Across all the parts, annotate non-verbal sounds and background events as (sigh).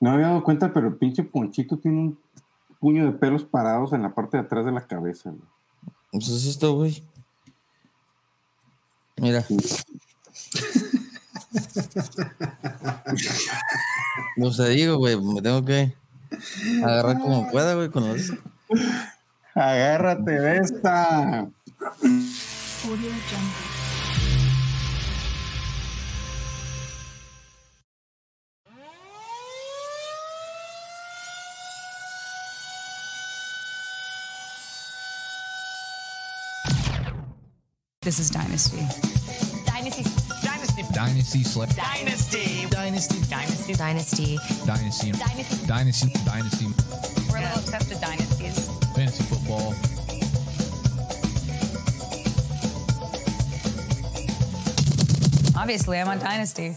No me había dado cuenta, pero el pinche Ponchito tiene un puño de pelos parados en la parte de atrás de la cabeza. güey. Pues es esto, güey. Mira. No (laughs) te digo, güey, me tengo que agarrar como pueda, güey, con los... Agárrate de esta. This is Dynasty. Dynasty. Dynasty. Dynasty Slip. Dynasty. Dynasty. Dynasty. Dynasty. Dynasty. Dynasty. Dynasty. Dynasty. We're a little obsessed with dynasties. Fantasy football. Obviously, I'm on Dynasty.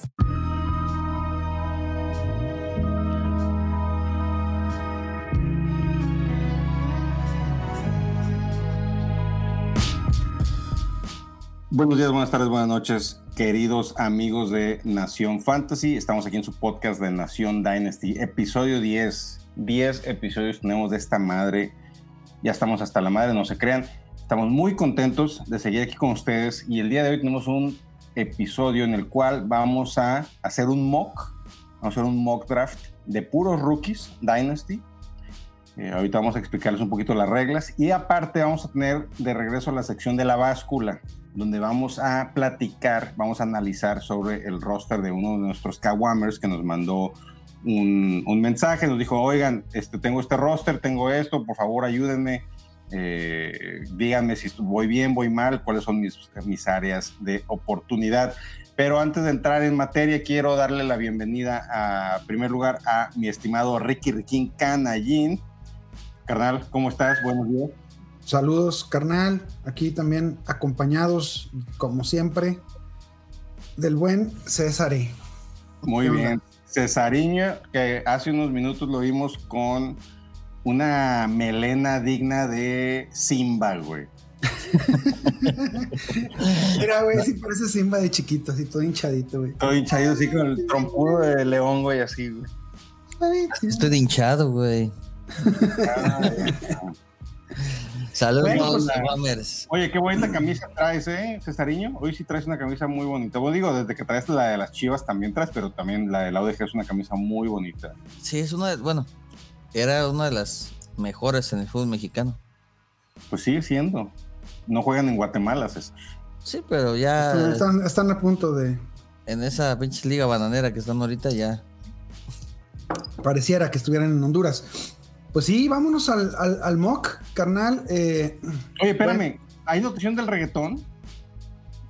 Buenos días, buenas tardes, buenas noches, queridos amigos de Nación Fantasy. Estamos aquí en su podcast de Nación Dynasty, episodio 10. 10 episodios tenemos de esta madre. Ya estamos hasta la madre, no se crean. Estamos muy contentos de seguir aquí con ustedes y el día de hoy tenemos un episodio en el cual vamos a hacer un mock, vamos a hacer un mock draft de puros rookies Dynasty. Eh, ahorita vamos a explicarles un poquito las reglas y aparte vamos a tener de regreso la sección de la báscula, donde vamos a platicar, vamos a analizar sobre el roster de uno de nuestros Kawamers que nos mandó un, mensaje, nos dijo, oigan, este, tengo este roster, tengo esto, por favor ayúdenme, eh, díganme si voy bien, voy mal, cuáles son mis, mis áreas de oportunidad. Pero antes de entrar en materia, quiero darle la bienvenida a, en primer lugar, a mi estimado Ricky Riquín Canallín. Carnal, ¿cómo estás? Buenos días. Saludos, carnal. Aquí también acompañados, como siempre, del buen César. E. Muy bien. Cesariño, que hace unos minutos lo vimos con una melena digna de Simba, güey. (laughs) Mira, güey, sí parece Simba de chiquito, así todo hinchadito, güey. Todo hinchado así con el trompudo de león, güey, así, güey. Estoy de hinchado, güey. Saludos, Bueno, pues. Oye, qué bonita camisa traes, ¿eh, Cesariño? Hoy sí traes una camisa muy bonita. Vos digo, desde que traes la de las chivas también traes, pero también la de la ODG es una camisa muy bonita. Sí, es una de, bueno, era una de las mejores en el fútbol mexicano. Pues sigue siendo. No juegan en Guatemala, César. Sí, pero ya Están, están- están a punto de. en esa pinche liga bananera que están ahorita ya. Pareciera que estuvieran en Honduras. Pues sí, vámonos al, al, al mock, carnal. Eh, Oye, espérame, ¿hay notición del reggaetón?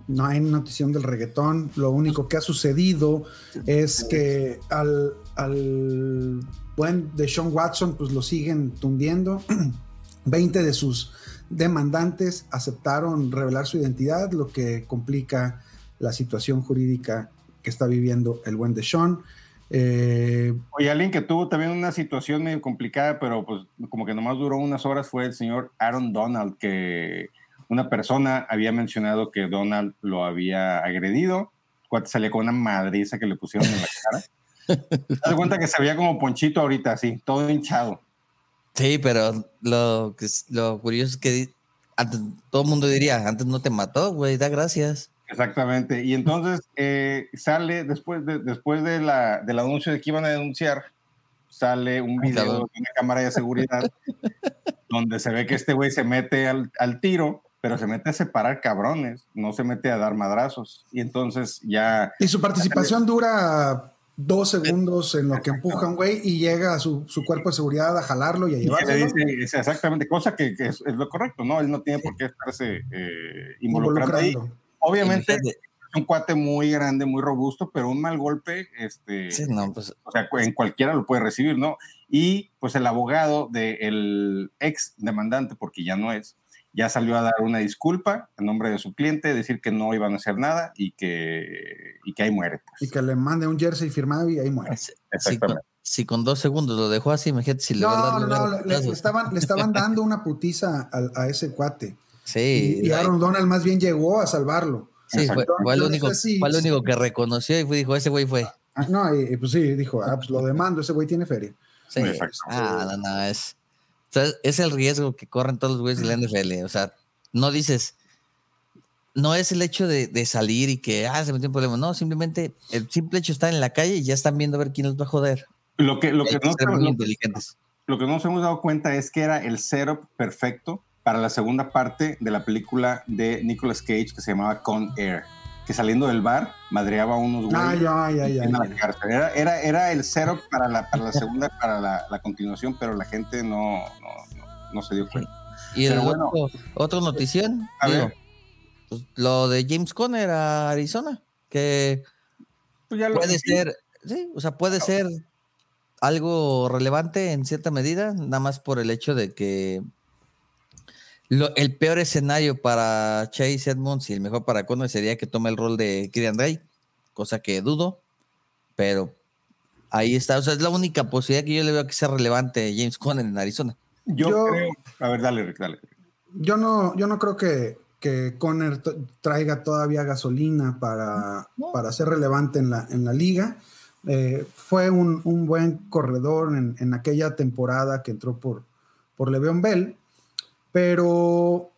no hay notición del reggaetón. Lo único que ha sucedido es que al, al buen de Sean Watson, pues lo siguen tundiendo. (clears throat) 20 de sus demandantes aceptaron revelar su identidad, lo que complica la situación jurídica que está viviendo el buen de Sean. Eh, Oye, alguien que tuvo también una situación medio complicada, pero pues como que nomás duró unas horas, fue el señor Aaron Donald, que una persona había mencionado que Donald lo había agredido, cuando salía con una madriza que le pusieron en la (laughs) cara. Te das cuenta que se veía como ponchito ahorita, así, todo hinchado. Sí, pero lo, lo curioso es que antes, todo el mundo diría, antes no te mató, güey, da gracias. Exactamente. Y entonces eh, sale, después, de, después de la, del anuncio de que iban a denunciar, sale un video de una cámara de seguridad donde se ve que este güey se mete al, al tiro, pero se mete a separar cabrones, no se mete a dar madrazos. Y entonces ya, y su participación dura dos segundos en lo que empuja un güey y llega a su, su cuerpo de seguridad a jalarlo y a es exactamente, cosa que, que es, es lo correcto, ¿no? Él no tiene por qué estarse eh, involucrando ahí. Obviamente un cuate muy grande, muy robusto, pero un mal golpe, este, Sí, no, pues o sea, en cualquiera lo puede recibir, ¿no? Y pues el abogado del ex demandante, porque ya no es, ya salió a dar una disculpa en nombre de su cliente, decir que no iban a hacer nada y que, y que ahí muere. Y Pues. que le mande un jersey firmado y ahí muere. si, si con, Exactamente. si con dos segundos lo dejó así, imagínate si le va a No, dar no, no, le, le estaban, le estaban dando una putiza a, a ese cuate. Sí, Y, y Aaron Donald más bien llegó a salvarlo. sí, fue, lo único, sí, fue lo sí. único que reconoció y fue, dijo, ese güey fue. Ah, no, y, y pues sí, dijo, ah, pues lo demando, ese güey tiene feria. Sí. Ah, no, no, es, o sea, es el riesgo que corren todos los güeyes de la NFL. O sea, no dices, no es el hecho de, de salir y que, ah, se metió un problema. No, simplemente el simple hecho de estar en la calle y ya están viendo a ver quién los va a joder. Lo que, lo que que no lo- lo que no nos hemos dado cuenta es que era el setup perfecto para la segunda parte de la película de Nicolas Cage que se llamaba Con Air, que saliendo del bar madreaba a unos güeyes. Ah, ya, ya, ya. en la ya. cárcel. Era, era, era el setup para la, para la segunda, para la, la continuación, pero la gente no, no, no, no se dio cuenta. Y el Pero bueno. otro, otro notición, A digo, ver. pues, lo de James Conner a Arizona, que Pues ya lo- puede ser, sí, o sea, puede ser algo relevante en cierta medida, nada más por el hecho de que lo- el peor escenario para Chase Edmonds y el mejor para Conner sería que tome el rol de Kylian Drake, cosa que dudo, pero ahí está, o sea, es la única posibilidad que yo le veo que sea relevante James Conner en Arizona. Yo, Yo- creo. A ver, dale, Rick, dale. Yo no, yo no creo que, que Conner traiga todavía gasolina para, No. para ser relevante en la, en la liga. Eh, fue un, un buen corredor en, en aquella temporada que entró por, por Le'Veon Bell, pero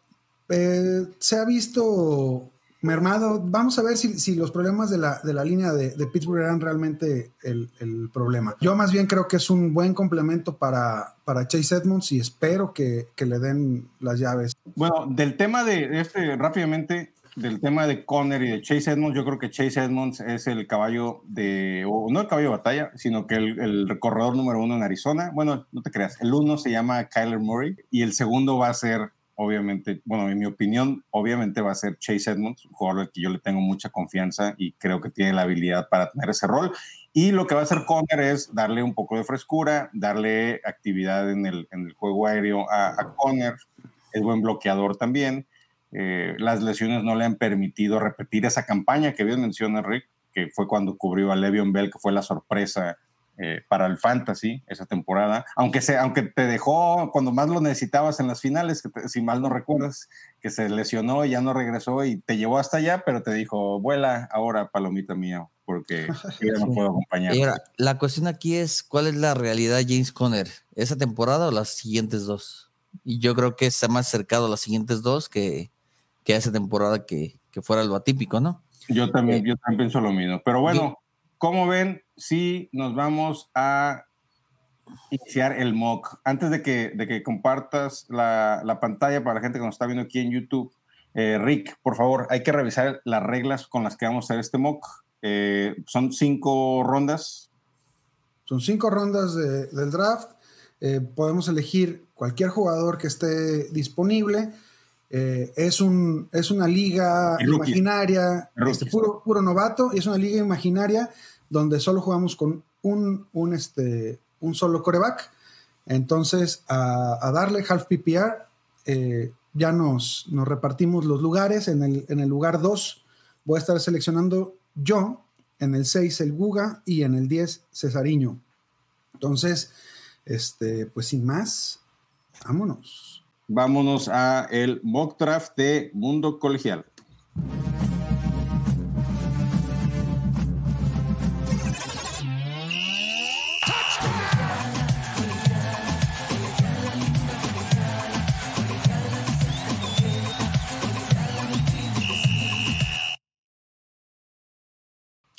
eh, se ha visto mermado. Vamos a ver si, si los problemas de la, de la línea de, de Pittsburgh eran realmente el, el problema. Yo más bien creo que es un buen complemento para, para Chase Edmonds y espero que, que le den las llaves. Bueno, del tema de este, rápidamente, del tema de Conner y de Chase Edmonds, yo creo que Chase Edmonds es el caballo de, o no el caballo de batalla, sino que el, el número uno en Arizona. Bueno, no te creas, el uno se llama Kyler Murray y el segundo va a ser, obviamente, bueno, en mi opinión, obviamente va a ser Chase Edmonds, un jugador al que yo le tengo mucha confianza y creo que tiene la habilidad para tener ese rol. Y lo que va a hacer Conner es darle un poco de frescura, darle actividad en el, en el juego aéreo a, a Conner. Es buen bloqueador también. Eh, las lesiones no le han permitido repetir esa campaña que bien menciona Rick, que fue cuando cubrió a Le'Veon Bell, que fue la sorpresa eh, para el fantasy esa temporada. Aunque, se, aunque te dejó cuando más lo necesitabas en las finales, que te- si mal no recuerdas, que se lesionó y ya no regresó y te llevó hasta allá, pero te dijo, vuela ahora, palomita mía, porque (laughs) yo ya no puedo acompañar. Y ahora, la cuestión aquí es, ¿cuál es la realidad de James Conner? ¿Esa temporada o las siguientes dos? Y yo creo que está más cercado a las siguientes dos que, que esa temporada que, que fuera lo atípico, ¿no? Yo también, yo también pienso lo mismo. Pero bueno, ¿cómo ven si nos vamos a iniciar el mock? Antes de que, de que compartas la, la pantalla para la gente que nos está viendo aquí en YouTube, eh, Rick, por favor, hay que revisar las reglas con las que vamos a hacer este mock. Eh, son cinco rondas. Son cinco rondas de- del draft. Eh, podemos elegir cualquier jugador que esté disponible. Eh, es, un, es una liga imaginaria, este, puro, puro novato, y es una liga imaginaria donde solo jugamos con un, un, este, un solo coreback. Entonces, a, a darle half PPR, eh, ya nos, nos repartimos los lugares. En el, en el lugar 2 voy a estar seleccionando yo, en el 6 el Guga y en el 10 Cesariño. Entonces, este, pues sin más, vámonos. Vámonos a el mock draft de Mundo Colegial.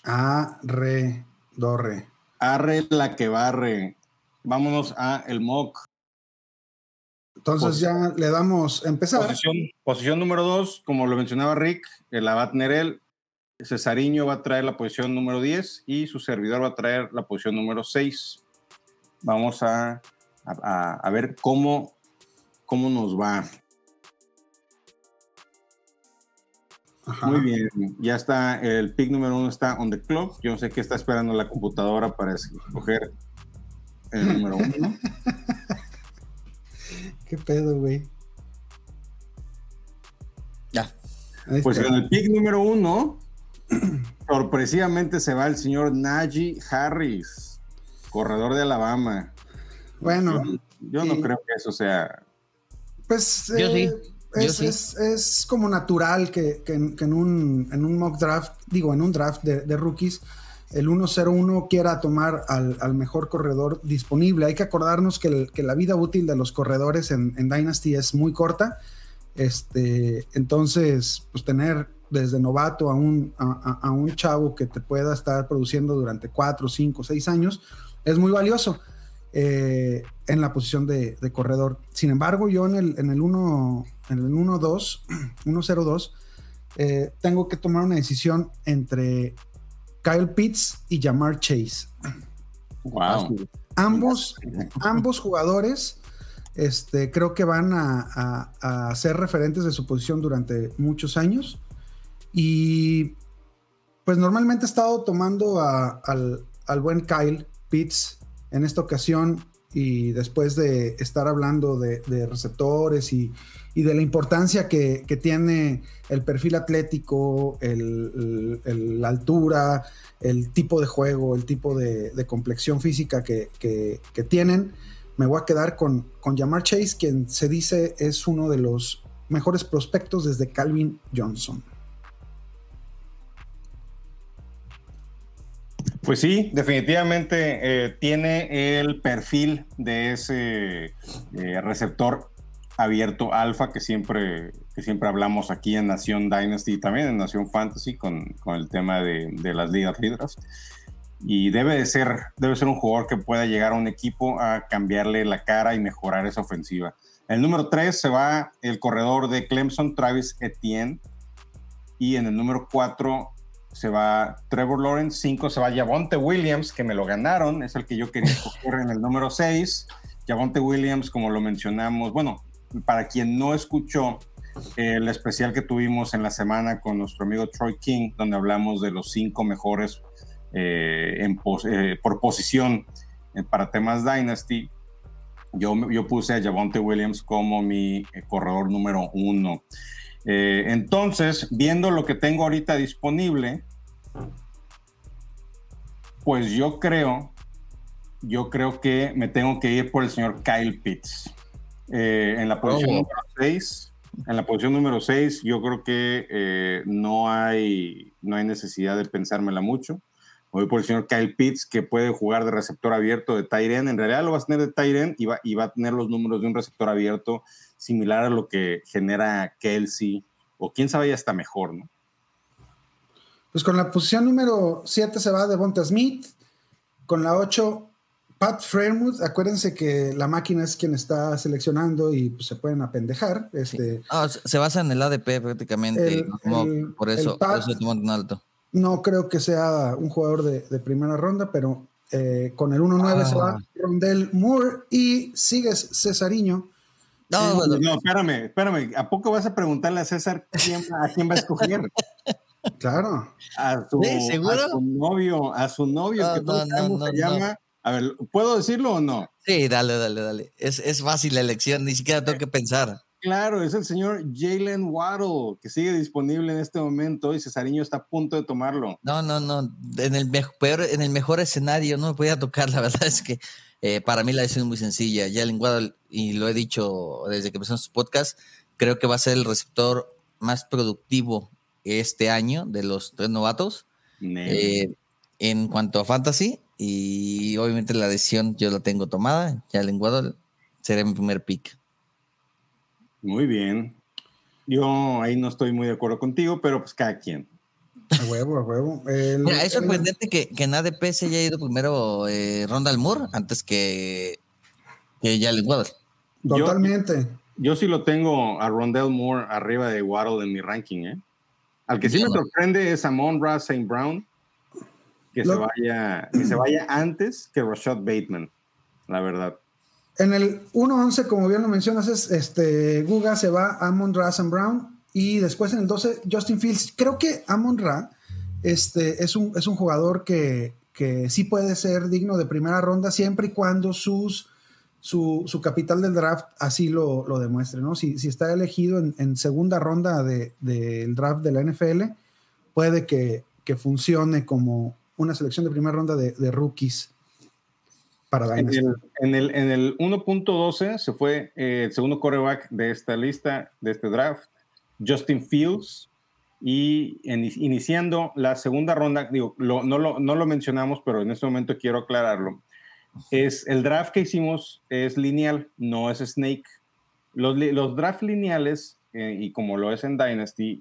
A, re, do, re. Arre la que barre. Vámonos a el mock. Entonces ya le damos empezar. Posición, posición número dos, como lo mencionaba Rick, eh, la va a tener él. Cesariño va a traer la posición número 10 y su servidor va a traer la posición número 6. Vamos a, a- a- a ver cómo, cómo nos va. Ajá. Muy bien, ya está, el pick número uno está on the clock. Yo no sé qué está esperando la computadora para escoger el número uno. (laughs) ¿Qué pedo, güey? Ya. Ahí Pues está. en el pick número uno, (clears throat) sorpresivamente se va el señor Najee Harris, corredor de Alabama. Bueno, Yo no y- creo que eso sea. pues Yo eh, es, sí. es- es como natural que, que en, que en un, en un mock draft, digo, en un draft de, de rookies, el 101 quiera tomar al, al mejor corredor disponible. Hay que acordarnos que, el- que la vida útil de los corredores en, en Dynasty es muy corta. Este, entonces, pues tener desde novato a un, a, a- un chavo que te pueda estar produciendo durante 4, 5, 6 años es muy valioso eh, en la posición de, de corredor. Sin embargo, yo en el, en el 1, en el 1-2, 1-0-2, (clears throat) eh, tengo que tomar una decisión entre Kyle Pitts y Jamar Chase. Wow. Ambos, ambos jugadores este, creo que van a, a- a ser referentes de su posición durante muchos años. Y pues normalmente he estado tomando a- al, al buen Kyle Pitts en esta ocasión y después de estar hablando de, receptores y, y de la importancia que, que tiene el perfil atlético, la altura, el tipo de juego, el tipo de, de complexión física que, que- que tienen, me voy a quedar con, con Jamar Chase, quien se dice es uno de los mejores prospectos desde Calvin Johnson. Pues sí, definitivamente eh, tiene el perfil de ese eh, receptor abierto alfa que siempre, que siempre hablamos aquí en Nación Dynasty y también en Nación Fantasy con, con el tema de, de las ligas redraft. Y debe de ser, debe ser un jugador que pueda llegar a un equipo a cambiarle la cara y mejorar esa ofensiva. El número 3 se va el corredor de Clemson, Travis Etienne. Y en el número 4 se va Trevor Lawrence, 5 se va Javonte Williams, que me lo ganaron, es el que yo quería escoger en el número 6. Javonte Williams, como lo mencionamos, bueno, para quien no escuchó el especial que tuvimos en la semana con nuestro amigo Troy King, donde hablamos de los cinco mejores eh, en pos- eh, por posición eh, para temas Dynasty, yo, yo puse a Javonte Williams como mi eh, corredor número uno. Eh, entonces, viendo lo que tengo ahorita disponible, pues yo creo, yo creo que me tengo que ir por el señor Kyle Pitts. Eh, en la posición Oh. número 6, en la posición número 6, yo creo que eh, no, hay, no hay necesidad de pensármela mucho. Voy por el señor Kyle Pitts, que puede jugar de receptor abierto de Tyren. En realidad lo va a tener de Tyren y va, y va a tener los números de un receptor abierto similar a lo que genera Kelsey, o quién sabe, ya está mejor, ¿no? Pues con la posición número 7 se va Devonta Smith, con la 8 Pat Fairmouth, acuérdense que la máquina es quien está seleccionando y pues, se pueden apendejar. Este, Ah, se basa en el ADP prácticamente. El- como el- por eso, Pat- por eso toman tan alto. No creo que sea un jugador de, de primera ronda, pero eh, con el 1-9 se va Ah. Rondell Moore y sigues Cesariño. No, bueno, No, espérame, espérame. ¿A poco vas a preguntarle a César quién, a quién va a escoger? (laughs) Claro. A su, ¿Sí? ¿Seguro? a su novio, a su novio, No, que todos no, no, sabemos no, se no. llama. A ver, ¿puedo decirlo o no? sí, dale, dale, dale. Es, es fácil la elección, ni siquiera tengo que pensar. Claro, es el señor Jalen Waddle, que sigue disponible en este momento y Cesariño está a punto de tomarlo. No, no, no. En el, peor, en el mejor escenario no me podía tocar. La verdad es que eh, para mí la decisión es muy sencilla. Ya el Waddle, y lo he dicho desde que empezamos su podcast, creo que va a ser el receptor más productivo este año de los tres novatos eh, en cuanto a fantasy. Y obviamente la decisión yo la tengo tomada. Ya el Waddle será mi primer pick. Muy bien. Yo ahí no estoy muy de acuerdo contigo, pero pues cada quien. A huevo, a huevo. El- Mira, es el- sorprendente que, que en ADP se haya ido primero eh, Rondal Moore antes que, que Jalen Waddle. Totalmente. Yo sí lo tengo a Rondell Moore arriba de Waddle en mi ranking, ¿eh? Al que sí Yo me sorprende es Amon Ra St. Brown, que se, vaya, que se vaya antes que Rashad Bateman, la verdad. En el 1-11, como bien lo mencionas, es este Guga se va Amon Ra Sam Brown y después en el 12 Justin Fields. Creo que Amon Ra este, es, un, es un jugador que, que sí puede ser digno de primera ronda siempre y cuando sus, su, su capital del draft así lo, lo demuestre. ¿no? Si, si está elegido en, en segunda ronda de- del draft de la NFL, puede que, que funcione como una selección de primera ronda de, de rookies para En Dynasty. el, en el, en el 1.12 se fue eh, el segundo quarterback de esta lista, de este draft, Justin Fields. Y iniciando la segunda ronda, digo, no, lo, no lo mencionamos, pero en este momento quiero aclararlo. Es el draft que hicimos es lineal, no es Snake. Los, los draft lineales, eh, y como lo es en Dynasty,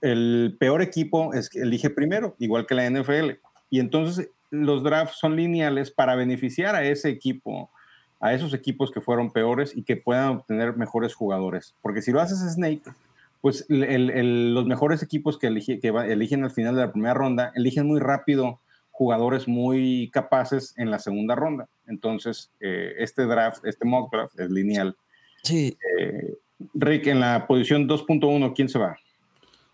el peor equipo es elige primero, igual que la NFL. Y entonces los drafts son lineales para beneficiar a ese equipo, a esos equipos que fueron peores y que puedan obtener mejores jugadores. Porque si lo haces Snake, pues el- el- el- los mejores equipos que, elige- que va- eligen al final de la primera ronda, eligen muy rápido jugadores muy capaces en la segunda ronda. Entonces, eh, este draft, este mock draft es lineal. Sí, Eh, Rick, en la posición 2.1, ¿quién se va?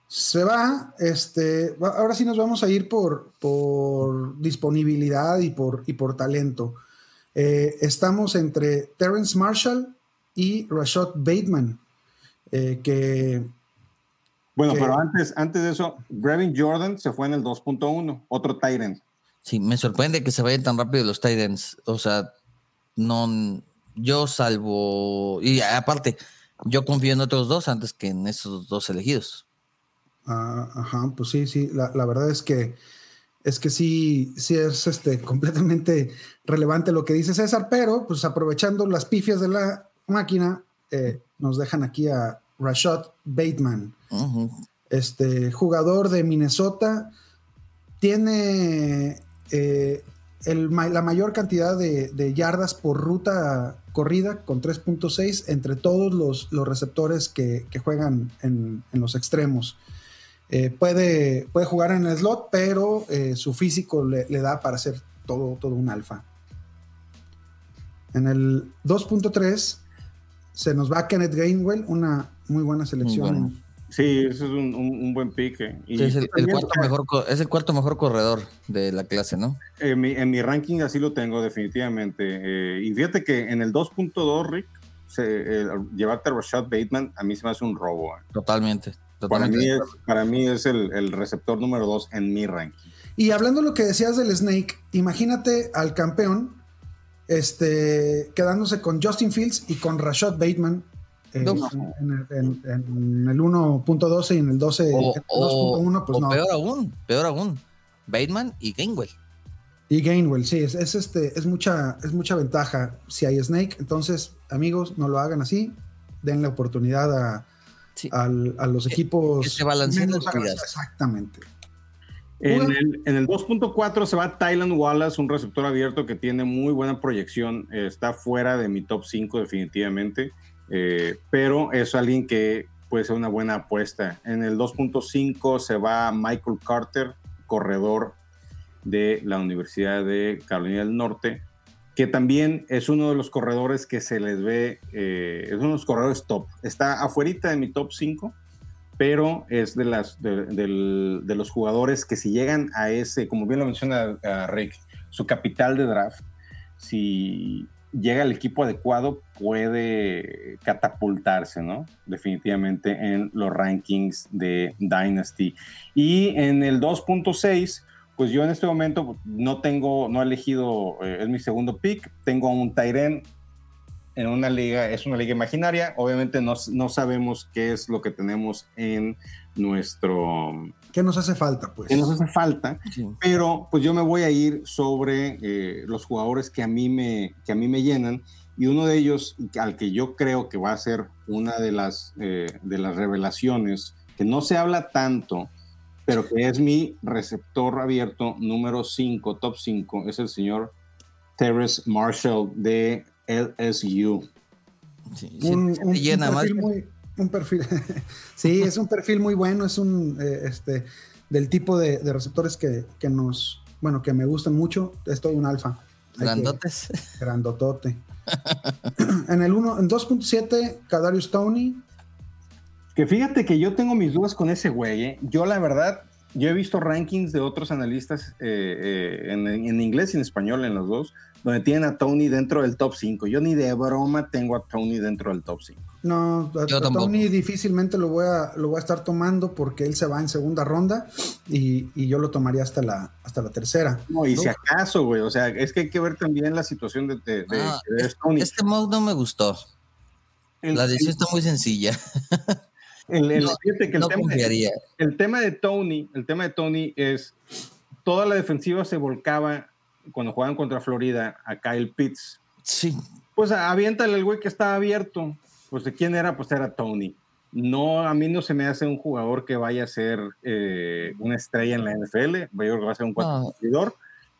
Se va, este, ahora sí nos vamos a ir por, por disponibilidad y por, y por talento. Eh, estamos entre Terrence Marshall y Rashad Bateman, eh, que Bueno, que- pero antes, antes de eso, Brevin Jordan se fue en el 2.1, otro Tyrant. sí, me sorprende que se vayan tan rápido los Titans. O sea, no, yo salvo, y aparte, yo confío en otros dos antes que en esos dos elegidos. Ah, ajá, pues sí, sí, la, la verdad es que es que sí, sí es este, completamente relevante lo que dice César, pero pues aprovechando las pifias de la máquina, eh, nos dejan aquí a Rashad Bateman, este jugador de Minnesota, tiene eh, el la mayor cantidad de, de yardas por ruta corrida con 3.6 entre todos los, los receptores que, que juegan en, en los extremos. Eh, puede, puede jugar en el slot, pero eh, su físico le, le da para ser todo, todo un alfa. En el 2.3 se nos va Kenneth Gainwell, una muy buena selección. Muy bueno. Sí, ese es un, un- un buen pique. Y es, el, cuarto mejor, es el cuarto mejor corredor de la clase, ¿no? En mi, en mi ranking así lo tengo definitivamente. Eh, y fíjate que en el 2.2, Rick, se, eh, llevarte a Rashad Bateman a mí se me hace un robo. eh. Totalmente. Para mí es, para mí es el, el receptor número 2 en mi ranking. Y hablando de lo que decías del Snake, imagínate al campeón este, quedándose con Justin Fields y con Rashad Bateman eh, No. en, el- en- en el 1.12 y en el 12, O, el o- 2.1, pues o no. peor aún, peor aún. Bateman y Gainwell. Y Gainwell, sí, es, es, este, es, mucha, es mucha ventaja si hay Snake. Entonces, amigos, no lo hagan así. Den la oportunidad a, Sí. al- a los Que- equipos. que se balanceen. Exactamente. En el, en el 2.4 se va Tylan Wallace, un receptor abierto que tiene muy buena proyección. Eh, está fuera de mi top 5 definitivamente, eh, pero es alguien que puede ser una buena apuesta. En el 2.5 se va Michael Carter, corredor de la Universidad de Carolina del Norte, que también es uno de los corredores que se les ve, eh, es uno de los corredores top. Está afuerita de mi top 5, pero es de, las, de, los jugadores que si llegan a ese, como bien lo menciona uh, Rick, su capital de draft, si llega al equipo adecuado, puede catapultarse, ¿no? Definitivamente en los rankings de Dynasty. Y en el 2.6, pues yo en este momento no tengo, no he elegido, eh, es mi segundo pick, tengo un Tyren en una liga, es una liga imaginaria, obviamente no, no sabemos qué es lo que tenemos en nuestro, ¿Qué nos hace falta, pues? qué nos hace falta, Sí. pero pues yo me voy a ir sobre eh, los jugadores que a, mí me, que a mí me llenan y uno de ellos al que yo creo que va a ser una de las, eh, de las revelaciones que no se habla tanto, pero que es mi receptor abierto número 5, top 5, es el señor Terrence Marshall de LSU. Sí, un- llena un más. muy, un perfil, (laughs) sí, es un perfil muy bueno, es un, eh, este, del tipo de, de receptores que, que nos, bueno, que me gustan mucho, es todo un alfa. Que- Grandotes. grandotote. (laughs) en el 1, en 2.7, Kadarius Tony, Que fíjate que yo tengo mis dudas con ese güey. ¿eh? Yo, la verdad, yo he visto rankings de otros analistas eh, eh, en, en inglés y en español, en los dos, donde tienen a Tony dentro del top 5. Yo ni de broma tengo a Tony dentro del top 5. no, a- Yo a tampoco. Tony difícilmente lo voy, a, lo voy a estar tomando porque él se va en segunda ronda y, y yo lo tomaría hasta la, hasta la tercera. No, y si acaso, güey, o sea, es que hay que ver también la situación de, de, de- Ah, de Tony. Este mod no me gustó. El- La decisión está muy sencilla. (laughs) El, el- No, fíjate que el no tema, confiaría. el tema de Tony, el tema de Tony es toda la defensiva se volcaba cuando jugaban contra Florida a Kyle Pitts. Sí, Pues aviéntale el güey que estaba abierto. Pues de quién era, pues era Tony. No, a mí no se me hace un jugador que vaya a ser eh, una estrella en la NFL. Yo creo que va a ser un cuatro No. competidor.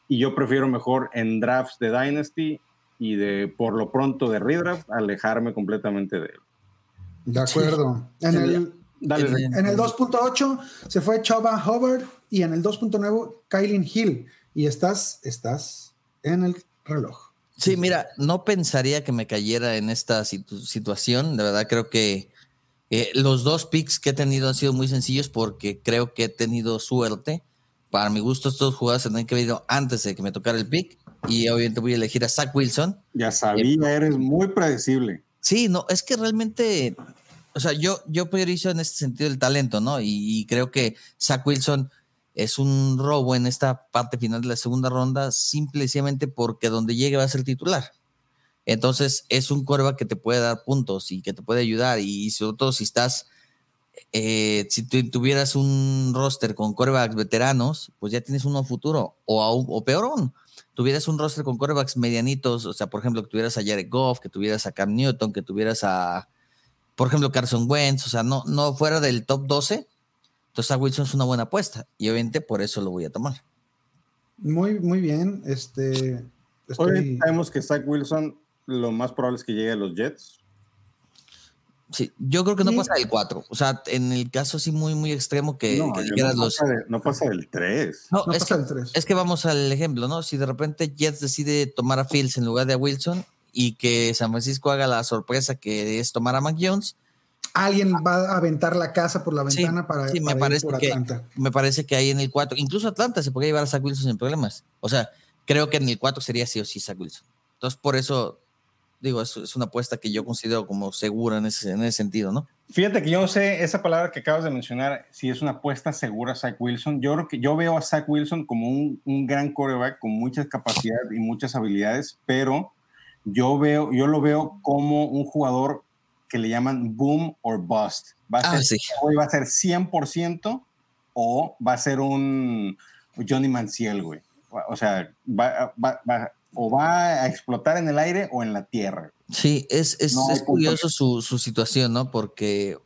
Y yo prefiero mejor en drafts de Dynasty y de por lo pronto de redraft alejarme completamente de él. De acuerdo. En Sí, el, Dale, En- Rick. en el 2.8 se fue Choba Hubbard y en el 2.9 Kylie Hill. Y estás, estás en el reloj. Sí, mira, no pensaría que me cayera en esta situ- situación. De verdad, creo que eh, los dos picks que he tenido han sido muy sencillos porque creo que he tenido suerte. Para mi gusto, estos jugadores se tendrían que haber ido antes de que me tocara el pick. Y obviamente voy a elegir a Zach Wilson. Ya sabía, eres muy predecible. Sí, no, es que realmente, o sea, yo, yo priorizo en este sentido el talento, ¿no? Y, creo que Zach Wilson es un robo en esta parte final de la segunda ronda, simplemente porque donde llegue va a ser titular. Entonces, es un coreback que te puede dar puntos y que te puede ayudar. Y sobre todo si estás, eh, si tuvieras un roster con corebacks veteranos, pues ya tienes uno futuro. O, o peor aún, tuvieras un roster con corebacks medianitos, o sea, por ejemplo, que tuvieras a Jared Goff, que tuvieras a Cam Newton, que tuvieras a, por ejemplo, Carson Wentz, o sea, no, no fuera del top 12, entonces a Wilson es una buena apuesta. Y obviamente por eso lo voy a tomar. Muy, muy bien. Este, Hoy sabemos que Zach Wilson lo más probable es que llegue a los Jets. Sí, yo creo que no Sí. pasa del 4. O sea, en el caso así muy, muy extremo que, no, que no dijeras los... pasa de- no pasa del 3. No, no es, pasa que, el 3. es que vamos al ejemplo, ¿no? Si de repente Jets decide tomar a Fields en lugar de a Wilson y que San Francisco haga la sorpresa que es tomar a Mac Jones, Alguien va a aventar la casa por la Sí, ventana para, sí, me para ir parece por que- Atlanta. me parece que ahí en el 4, incluso Atlanta se podría llevar a Zach Wilson sin problemas. O sea, creo que en el 4 sería sí o sí Zach Wilson. Entonces, por eso, digo, es, es una apuesta que yo considero como segura en ese, en ese sentido, ¿no? Fíjate que yo no sé esa palabra que acabas de mencionar, si es una apuesta segura a Zach Wilson. Yo creo que yo veo a Zach Wilson como un, un gran quarterback con muchas capacidades y muchas habilidades, pero yo veo, yo lo veo como un jugador que le llaman boom or bust. Va a Ah, ser, sí. hoy va a ser 100% o va a ser un Johnny Manciel, güey. O sea, va, va- va- o va a explotar en el aire o en la tierra. Sí, es, es, No es curioso su, su situación, ¿no? Porque,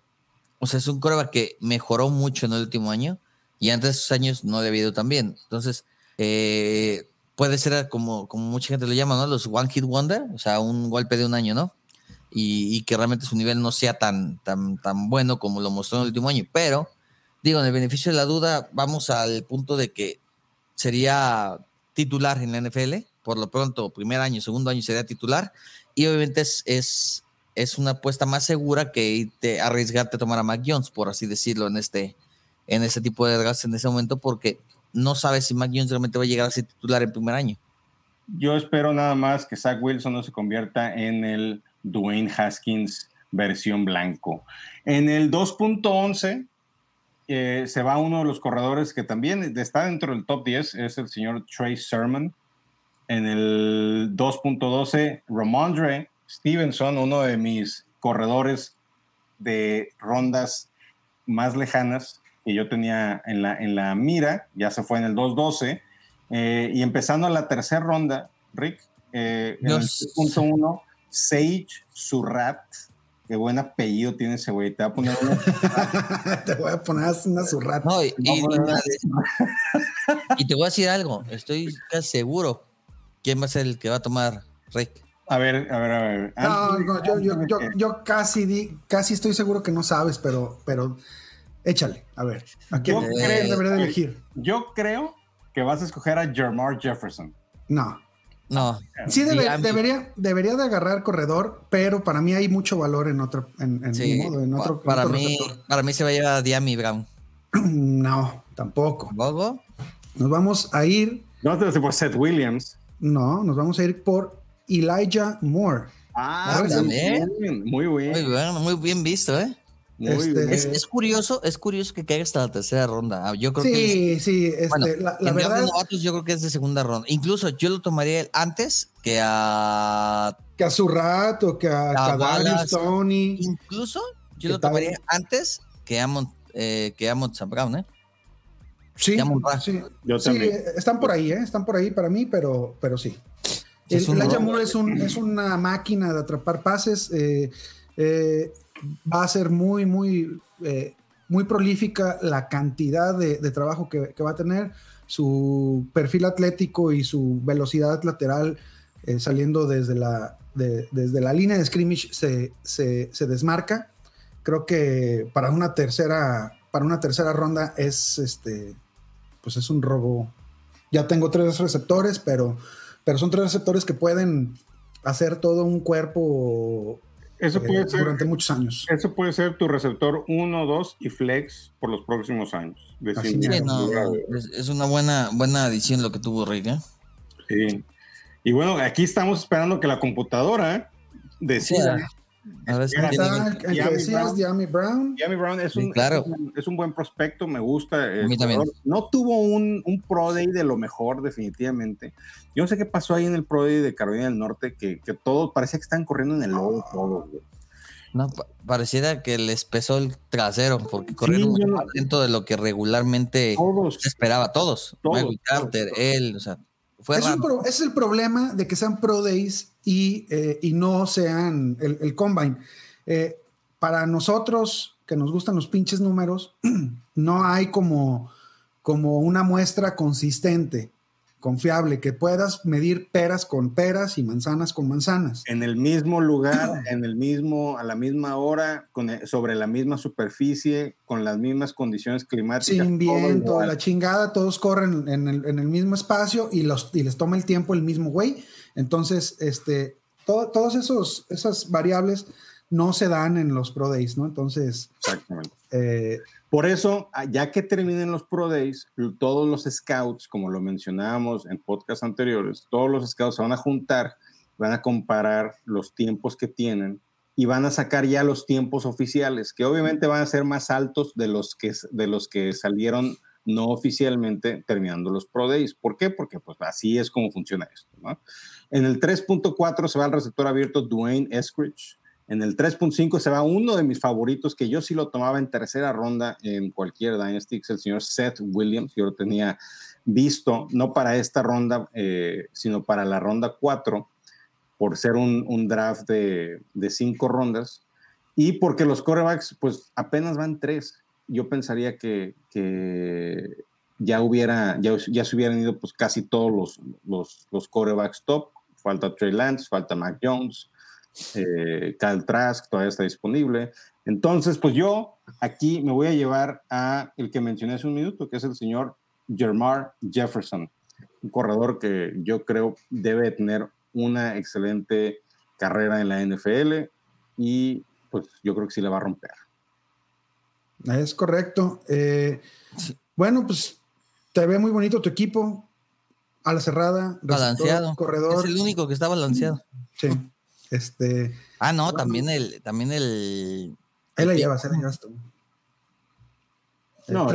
o sea, es un coreback que mejoró mucho en el último año y antes de esos años no le había ido tan bien. Entonces, eh, puede ser como, como mucha gente lo llama, ¿no? Los One Hit Wonder, o sea, un golpe de un año, ¿no? Y, y que realmente su nivel no sea tan, tan, tan bueno como lo mostró en el último año. Pero, digo, en el beneficio de la duda, vamos al punto de que sería titular en la NFL. Por lo pronto, primer año, segundo año sería titular. Y obviamente es, es, es una apuesta más segura que irte, arriesgarte a tomar a Mac por así decirlo, en este, en este tipo de desgaste en ese momento, porque no sabes si Mac realmente va a llegar a ser titular en primer año. Yo espero nada más que Zach Wilson no se convierta en el Dwayne Haskins versión blanco. En el 2.11 eh, se va uno de los corredores que también está dentro del top 10, es el señor Trey Sermon. En el 2.12, Ramondre Stevenson, uno de mis corredores de rondas más lejanas que yo tenía en la, en la mira, ya se fue en el 2.12. Eh, y empezando la tercera ronda, Rick, eh, en el Dios. 3.1, Sage Surrat. Qué buen apellido tiene ese güey. Te va a poner uno. (laughs) Te voy a poner una zurrata. No, y, te voy a decir algo, estoy casi seguro quién va a ser el que va a tomar Rick. A ver, a ver, a ver. No, no, yo, yo, yo, yo casi, di- casi estoy seguro que no sabes, pero, pero échale. A ver, ¿a quién, creo debería de elegir? Yo creo que vas a escoger a Jermar Jefferson. No. No, Sí, debe- debería, debería de agarrar corredor, pero para mí hay mucho valor en otro, en, en sí, modo, en en para, otro mí, receptor. para mí se va a llevar a Diami Brown. (clears throat) No, tampoco. ¿Tampoco? Nos vamos a ir, No te por Seth Williams. No, nos vamos a ir por Elijah Moore. Ah, muy también. bien, muy bien. Muy bien, muy bien visto, ¿eh? Este. Es, es curioso, es curioso que caiga hasta la tercera ronda. Ah, Yo creo que Sí, sí, este, Bueno, la, la verdad novatos yo creo que es de segunda ronda. Incluso yo lo tomaría antes que a que a Surrat o que a, A Wallace. Tony. incluso yo ¿Qué lo tal? tomaría antes que Amon, eh, que Sam Brown, ¿eh? Sí, sí, Yo sí, están por ahí, ¿eh? Están por ahí para mí, pero, pero sí. Es El, Elijah. Moore es, un- es una máquina de atrapar pases. eh, eh, va a ser muy, muy, eh, muy prolífica la cantidad de, de trabajo que, que va a tener. Su perfil atlético y su velocidad lateral eh, saliendo desde la, de- desde la línea de scrimmage se, se- se desmarca. Creo que para una tercera, para una tercera ronda es este, pues es un robo. Ya tengo tres receptores, pero, pero son tres receptores que pueden hacer todo un cuerpo Eso eh, puede ser. durante muchos años. Eso puede ser tu receptor 1, 2 y flex por los próximos años. De Así. Sí, no, no, es, es una buena, buena adición lo que tuvo Rick, ¿eh? Sí. Y bueno, aquí estamos esperando que la computadora decida. A ver si Espera, tiene- Está el, el que Diami decías, Brown. Diami Brown. Jamie Brown es Sí, un, claro. es, un, es un buen prospecto, me gusta. A mí también. No tuvo un, un Pro Day de lo mejor, definitivamente. Yo no sé qué pasó ahí en el Pro Day de Carolina del Norte, que, que todos parecía que estaban corriendo en el lodo todos. güey. No, pa- pareciera que les pesó el trasero porque corrieron yo no- más lento de lo que regularmente Todos. esperaba todos. Todos, Michael Carter, todos. él, o sea, fue Es, pro- es el problema de que sean Pro Days y, eh, y no sean el, el Combine. Eh, para nosotros, que nos gustan los pinches números, (clears throat) no hay como, como una muestra consistente, confiable, que puedas medir peras con peras y manzanas con manzanas. En el mismo lugar, (clears throat) en el mismo, a la misma hora, con el- sobre la misma superficie, con las mismas condiciones climáticas. Sin viento, la chingada, todos corren en el, en el mismo espacio y, los, y les toma el tiempo el mismo güey. Entonces, este, todo, todos esos esas variables no se dan en los Pro Days, ¿no? Entonces, Exactamente. eh, Por eso, ah, ya que terminen los Pro Days, todos los scouts, como lo mencionábamos en podcasts anteriores, todos los scouts se van a juntar, van a comparar los tiempos que tienen y van a sacar ya los tiempos oficiales, que obviamente van a ser más altos de los que, de los que salieron no oficialmente terminando los Pro Days. ¿Por qué? Porque pues así es como funciona esto. En el 3.4 se va al receptor abierto Dwayne Eskridge. En el 3.5 se va uno de mis favoritos, que yo sí lo tomaba en tercera ronda en cualquier Dynasty, el señor Seth Williams. Yo lo tenía visto, no para esta ronda, eh, sino para la ronda 4, por ser un, draft de, de cinco rondas. Y porque los corebacks, pues apenas van tres. Yo pensaría que, ya, hubiera, ya, ya se hubieran ido pues casi todos los, los, los corebacks top. Falta Trey Lance, falta Mac Jones, eh, Kyle Trask todavía está disponible. Entonces, pues yo aquí me voy a llevar a el que mencioné hace un minuto, que es el señor Jermar Jefferson, un corredor que yo creo debe tener una excelente carrera en la NFL y pues yo creo que sí la va a romper. es correcto. Eh, bueno, pues te ve muy bonito tu equipo. A la cerrada, Balanceado. corredor. Es el único que está balanceado. Sí. Este, Ah, no, también el, también el. ahí la el- llevas, ahí la llevas tú. El No,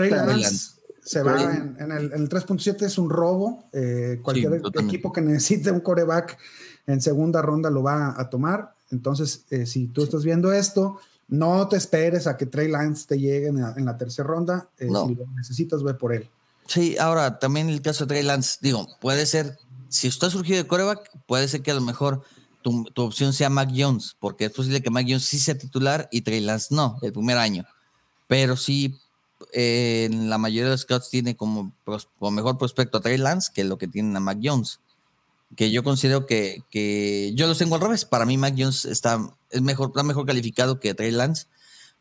se va en, en el, el 3.7 es un robo. Eh, cualquier equipo que (laughs) necesite un coreback en segunda ronda lo va a tomar. Entonces, eh, si tú estás viendo esto, no te esperes a que Trey Lance te llegue en la, en la tercera ronda. Eh, No. Si lo necesitas, ve por él. Sí, ahora también el caso de Trey Lance, digo, puede ser, si está surgido de coreback, puede ser que a lo mejor tu, opción sea Mac Jones, porque es posible que Mac Jones sí sea titular y Trey Lance no, el primer año. Pero sí, eh, la mayoría de los scouts tiene como, pros- mejor prospecto a Trey Lance que lo que tienen a Mac Jones. Que yo considero que, que yo los tengo al revés. Para mí, Mac Jones está, es mejor, está mejor calificado que Trey Lance,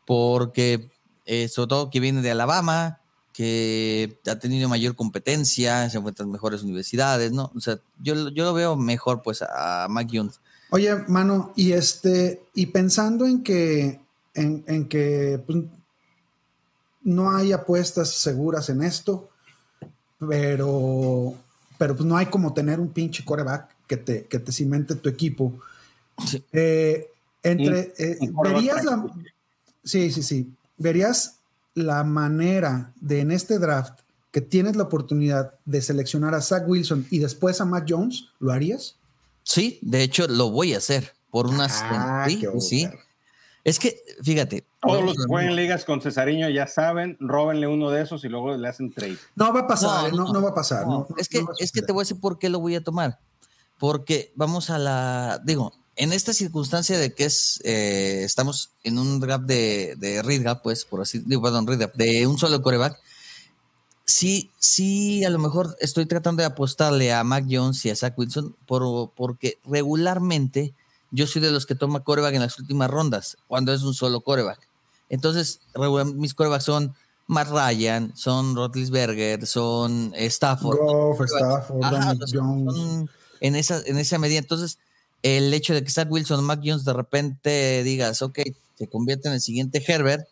porque eh, sobre todo que viene de Alabama, que ha tenido mayor competencia, se encuentran mejores universidades, ¿no? O sea, yo, yo lo veo mejor pues a Mac Jones. Oye, mano, y este, y pensando en que, en, en que pues, no hay apuestas seguras en esto, pero, pero pues no hay como tener un pinche coreback que te, que te cimente tu equipo. Sí. Eh, entre, eh, verías la, sí, sí, sí, verías la manera de en este draft que tienes la oportunidad de seleccionar a Zach Wilson y después a Mac Jones, ¿lo harías? Sí, de hecho lo voy a hacer por unas... Ah, sí, sí. Es que, fíjate. Todos los que juegan ligas con Cesariño ya saben, róbenle uno de esos y luego le hacen trade. No va a pasar, No, no, no, no va a pasar. No, no, es que, no va a es que te voy a decir por qué lo voy a tomar. Porque vamos a la, digo, en esta circunstancia de que es, eh, estamos en un draft de, de read gap, pues, por así, digo, perdón, read gap, de un solo coreback. Sí, sí, a lo mejor estoy tratando de apostarle a Mac Jones y a Zach Wilson por, porque regularmente yo soy de los que toma coreback en las últimas rondas, cuando es un solo coreback. Entonces, mis corebacks son Matt Ryan, son Rotlisberger, son eh, Stafford. Goff, Stafford, Ajá, Jones. son en esa, en esa medida. Entonces, el hecho de que Zach Wilson o Mac Jones de repente digas, ok, se convierte en el siguiente Herbert,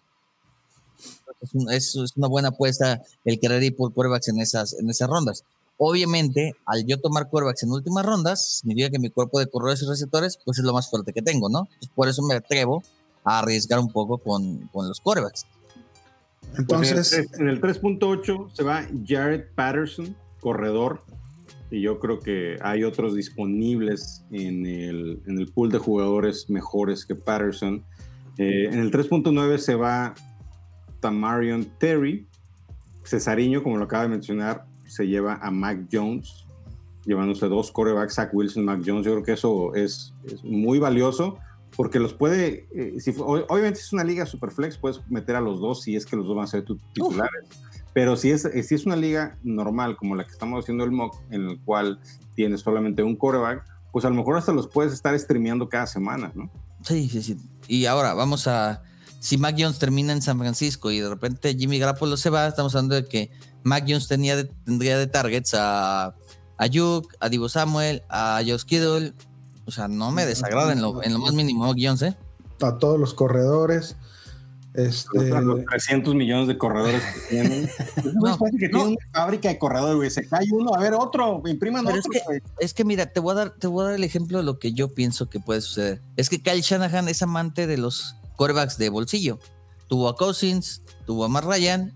es, un- es- es una buena apuesta el querer ir por quarterbacks en esas, en esas rondas. Obviamente, al yo tomar quarterbacks en últimas rondas, significa que mi cuerpo de corredores y receptores, pues es lo más fuerte que tengo, ¿no? Entonces, por eso me atrevo a arriesgar un poco con, con los quarterbacks. Entonces, Pues en el 3 en el 3.8 se va Jared Patterson, corredor. Y yo creo que hay otros disponibles en el, en el pool de jugadores mejores que Patterson. Eh, en el 3.9 se va Tamarion Terry. Cesariño, como lo acaba de mencionar, se lleva a Mac Jones, llevándose dos corebacks, Zach Wilson, Mac Jones. Yo creo que eso es, es muy valioso porque los puede, eh, si, obviamente si es una liga super flex, puedes meter a los dos si es que los dos van a ser tus titulares. Pero si es, si es una liga normal como la que estamos haciendo el mock, en el cual tienes solamente un coreback, pues a lo mejor hasta los puedes estar streameando cada semana, ¿no? Sí, sí, sí. Y ahora vamos a. Si Mac Jones termina en San Francisco y de repente Jimmy Garoppolo se va, estamos hablando de que Mac Jones tenía de- tendría de targets a, a Yuk, a Divo Samuel, a Josh Kittle. O sea, no me desagrada en lo, en lo más mínimo Mac Jones, ¿eh? a todos los corredores. Este, Los, los 300 millones de corredores que tienen. (laughs) No, parece que no. tiene una fábrica de corredores, güey. Se cae uno, a ver otro, impriman Pero es otro, que- güey. Es que mira, te voy a dar, te voy a dar el ejemplo de lo que yo pienso que puede suceder. Es que Kyle Shanahan es amante de los quarterbacks de bolsillo. Tuvo a Cousins, tuvo a Matt Ryan,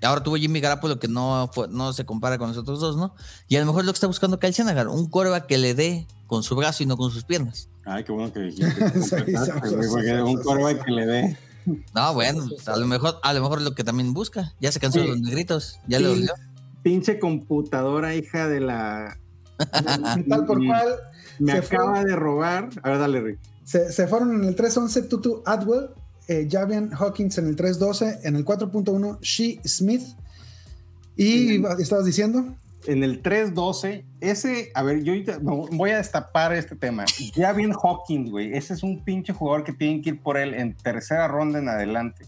y ahora tuvo a Jimmy Garoppolo que no, fue- no se compara con los otros dos, ¿no? Y a lo mejor es lo que está buscando Kyle Shanahan, un quarterback que le dé con su brazo y no con sus piernas. Ay, qué bueno que dijiste. (laughs) Un sí, que le dé. No, bueno, pues, a lo mejor, a lo mejor lo que también busca. Ya se cansó de Sí. los negritos, ya le dolió. Pinche computadora, hija de la. (laughs) tal por cual Me acaba fue. de robar. A ver, dale, Rick. Se, se fueron en el 311 Tutu Atwell, eh, Javian Hawkins en el 312, en el 4.1 She Smith. Y estabas diciendo, En el 312, ese, a ver, yo voy a destapar este tema. Ya bien Hawkins, güey. Ese es un pinche jugador que tienen que ir por él en tercera ronda en adelante.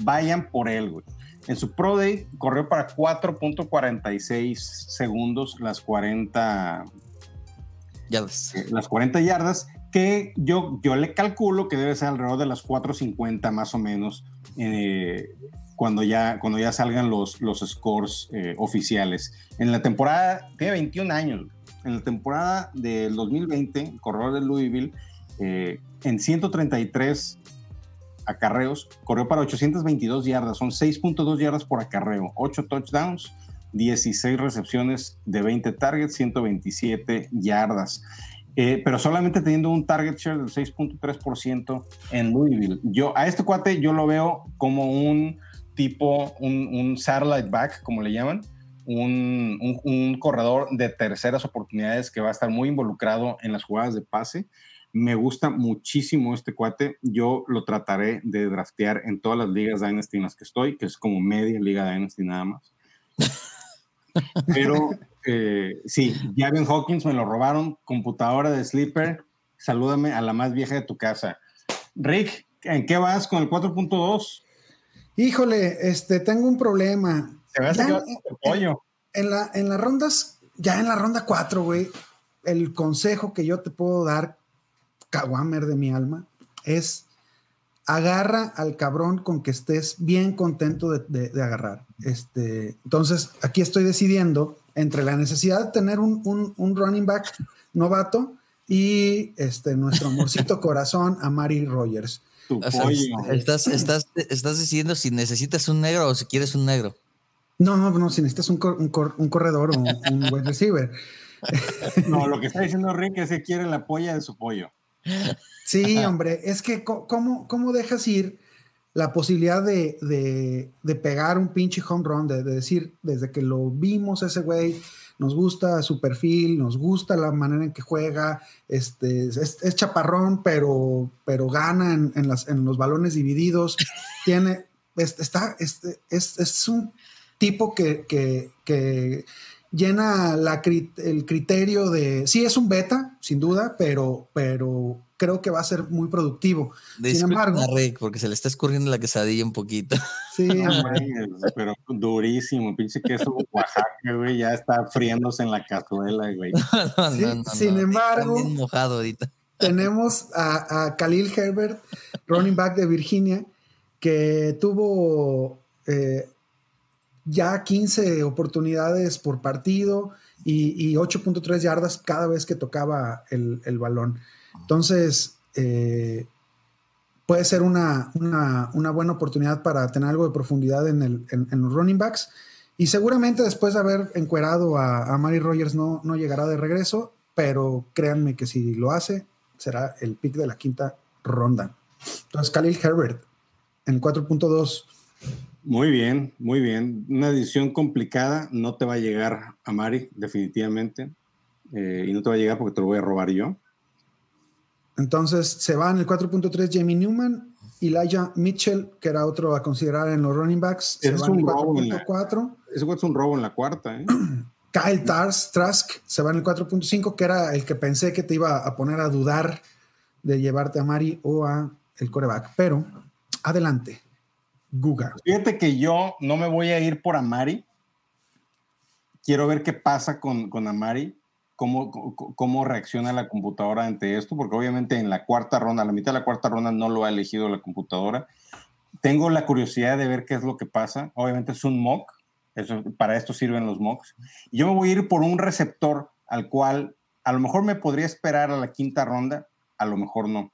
Vayan por él, güey. En su Pro Day corrió para 4.46 segundos las 40, Ya ves. eh, las 40 yardas, que yo, yo le calculo que debe ser alrededor de las 4.50 más o menos eh, cuando, ya, cuando ya salgan los, los scores eh, oficiales. En la temporada, tiene 21 años, en la temporada del 2020, el corredor de Louisville, eh, en 133 acarreos, corrió para 822 yardas, son 6.2 yardas por acarreo, 8 touchdowns, 16 recepciones de 20 targets, 127 yardas. Eh, pero solamente teniendo un target share del 6.3% en Louisville. Yo a este cuate yo lo veo como un tipo, un, un satellite back, como le llaman, un, un- un corredor de terceras oportunidades que va a estar muy involucrado en las jugadas de pase. Me gusta muchísimo este cuate. Yo lo trataré de draftear en todas las ligas Dynasty en las que estoy, que es como media liga Dynasty nada más. (laughs) Pero eh, sí, Javier Hawkins me lo robaron, computadora de Sleeper. Salúdame a la más vieja de tu casa. Rick, ¿en qué vas con el 4.2? híjole, este, tengo un problema. Se Ya que vas pollo. En, la, en las rondas, ya en la ronda 4, güey, el consejo que yo te puedo dar, Kawamer de mi alma, es agarra al cabrón con que estés bien contento de, de- de agarrar. Este, entonces, aquí estoy decidiendo entre la necesidad de tener un, un- un running back novato y este, nuestro amorcito (laughs) corazón, a Mari Rogers. Tu O sea, pollo. estás, estás, estás decidiendo si necesitas un negro o si quieres un negro. No, no, no, si necesitas un, cor- un cor- un corredor o un, un wide receiver. (laughs) No, lo que está diciendo Rick es que quiere la polla de su pollo. Sí, hombre, es que ¿cómo, cómo dejas ir la posibilidad de, de- de pegar un pinche home run? De, de decir, desde que lo vimos ese güey, nos gusta su perfil, nos gusta la manera en que juega, este, es, es chaparrón, pero, pero gana en, en las, en los balones divididos, (laughs) tiene, es- está, es, es un tipo que, que- que llena la cri- el criterio de, sí es un beta, sin duda, pero, pero creo que va a ser muy productivo. Sin embargo, Rick, porque se le está escurriendo la quesadilla un poquito. sí, No hombre, pero durísimo, pinche queso Oaxaca, güey, ya está friéndose en la cazuela, güey. (laughs) No, Sí, no, no, sin no, embargo- está bien mojado ahorita. tenemos a, a Khalil Herbert, running back de Virginia, que tuvo eh, ya 15 oportunidades por partido y, y 8.3 yardas cada vez que tocaba el, el balón. Entonces, eh, puede ser una, una- una buena oportunidad para tener algo de profundidad en, el- en- los running backs. Y seguramente después de haber encuerado a, a Mary Rogers no, no llegará de regreso, pero créanme que si lo hace, será el pick de la quinta ronda. Entonces, Khalil Herbert en 4.2. Muy bien, muy bien. Una decisión complicada, no te va a llegar a Mari, definitivamente. Eh, y no te va a llegar porque te lo voy a robar yo. Entonces se va en el 4.3 Jamie Newman, Elijah Mitchell, que era otro a considerar en los running backs, se es en el un robo en la- 4.4. Ese es un robo en la cuarta, ¿eh? (clears throat) Kyle Tars, Trask se va en el 4.5, que era el que pensé que te iba a poner a dudar de llevarte a Mari o a el coreback. Pero adelante, Guga. Fíjate que yo no me voy a ir por Amari. Quiero ver qué pasa con, con Amari, cómo, cómo, reacciona la computadora ante esto, porque obviamente en la cuarta ronda, a la mitad de la cuarta ronda no lo ha elegido la computadora. Tengo la curiosidad de ver qué es lo que pasa. Obviamente es un mock, eso, para esto sirven los mocks. Yo me voy a ir por un receptor al cual a lo mejor me podría esperar a la quinta ronda, a lo mejor no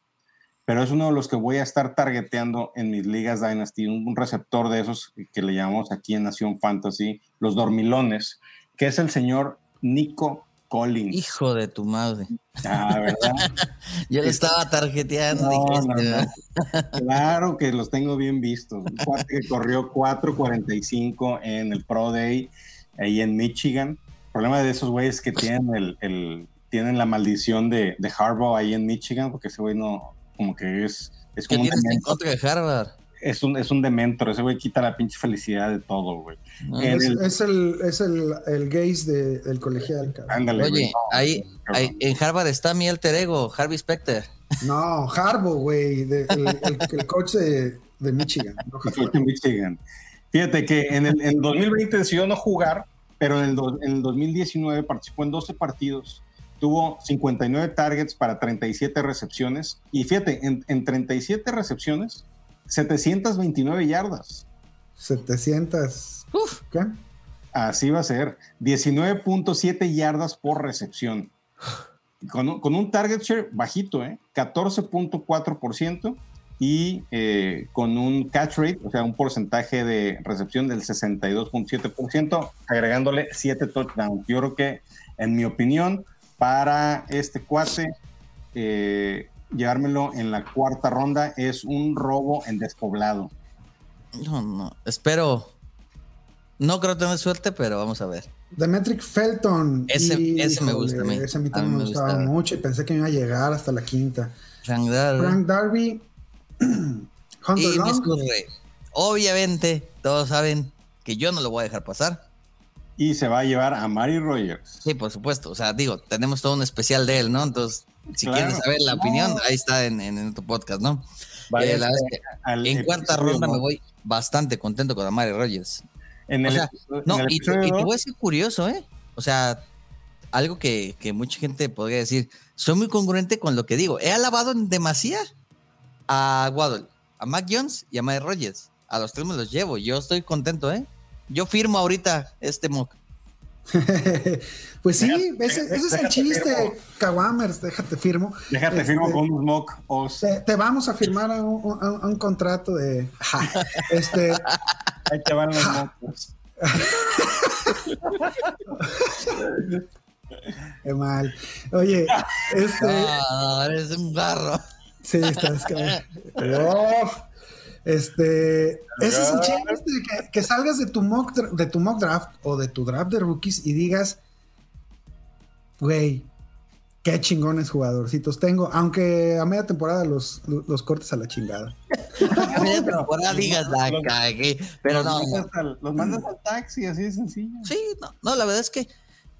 pero es uno de los que voy a estar targeteando en mis ligas Dynasty, un, receptor de esos que le llamamos aquí en Nación Fantasy, los dormilones, que es el señor Nico Collins. Hijo de tu madre. Ah, ¿verdad? (laughs) Yo le estaba tarjeteando. No, dijiste, no, no. ¿verdad? Claro que los tengo bien vistos. Un cuate que corrió 4.45 en el Pro Day ahí en Michigan. El problema de esos güeyes que tienen el, el- tienen la maldición de, de Harbaugh ahí en Michigan, porque ese güey no, como que es, es ¿Qué como un tienes en contra de Harvard? es un, es un dementor, ese güey quita la pinche felicidad de todo, güey. Es, el- es el, es el, el gaze de- del colegial. cabrón. Ándale, güey. Oye, No, ahí, cabrón. ahí en Harvard está mi alter ego, Harvey Specter. No, Harbaugh, güey, de- el, el- el coach de, de Michigan. no en Michigan. Fíjate que en el, en 2020 decidió no jugar, pero en el, do- en el 2019 participó en 12 partidos, tuvo 59 targets para 37 recepciones, y fíjate, en, en 37 recepciones, 729 yardas. 700. Uf, ¿Qué? Así va a ser. 19.7 yardas por recepción. Con un, con un target share bajito, ¿eh? 14.4% y eh, con un catch rate, o sea, un porcentaje de recepción del 62.7%, agregándole 7 touchdowns. Yo creo que, en mi opinión, para este cuate, eh, llevármelo en la cuarta ronda es un robo en despoblado. no, no. Espero. No creo tener suerte, pero vamos a ver. Demetric Felton. Ese- ese me gusta a mí. Ese a mí A también mí me me gustaba gusta. mucho y pensé que me iba a llegar hasta la quinta. Frank Darby. Frank Darby. (clears throat) Hunter y. Obviamente, todos saben que yo no lo voy a dejar pasar. Y se va a llevar a Mari Rogers. Sí, por supuesto. O sea, digo, tenemos todo un especial de él, ¿no? Entonces, si Claro. quieren saber la opinión, ahí está en, en, en tu podcast, ¿no? Vaya Eh, la verdad es que al en cuarta ronda me voy bastante contento con Amari Rogers. En el, o sea, episodio- No, en el y, te- y te voy a decir curioso, ¿eh? O sea, algo que, que mucha gente podría decir, soy muy congruente con lo que digo. He alabado en demasía a Waddle, a Mac Jones y a Mike Rogers. A los tres me los llevo. Yo estoy contento, ¿eh? Yo firmo ahorita este mock. (laughs) pues sí, Déjate- ese, ese es el chiste, firmo. Kawamers, déjate firmo. Déjate Este, firmo con un mock os. Te, te vamos a firmar a un, a un- a un contrato de. ja, (laughs) este, Ahí te van los mocos. (laughs) Qué mal. Oye, este. Ah, eres un garro. Sí, estás cabrón. Oh, este, ese es el chiste, que, que salgas de tu, mock, de tu mock draft o de tu draft de rookies y digas, güey, qué chingones jugadorcitos tengo, aunque a media temporada los, los cortes a la chingada. A media temporada digas la cagué. Pero no, los mandas al taxi, así de sencillo. Sí, no, no, la verdad es que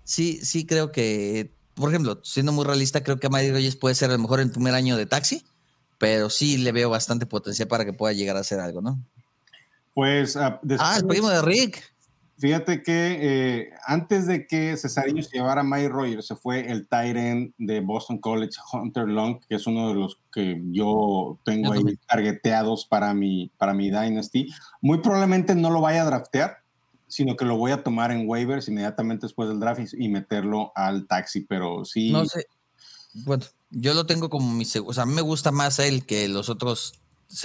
sí, sí creo que, por ejemplo, siendo muy realista, creo que Amari Reyes puede ser a lo mejor el primer año de taxi, pero sí le veo bastante potencial para que pueda llegar a hacer algo, ¿no? Pues ah, después- Ah, el primo de Rick. Fíjate que eh, antes de que Cesarillo se llevara a Mike Rogers, se fue el Tyrant de Boston College, Hunter Long, que es uno de los que yo tengo Yo ahí targeteados para mi, para mi Dynasty. Muy probablemente no lo vaya a draftear, sino que lo voy a tomar en waivers inmediatamente después del draft y meterlo al taxi, pero sí. No sé. Bueno, yo lo tengo como mi O sea, a mí me gusta más él que los otros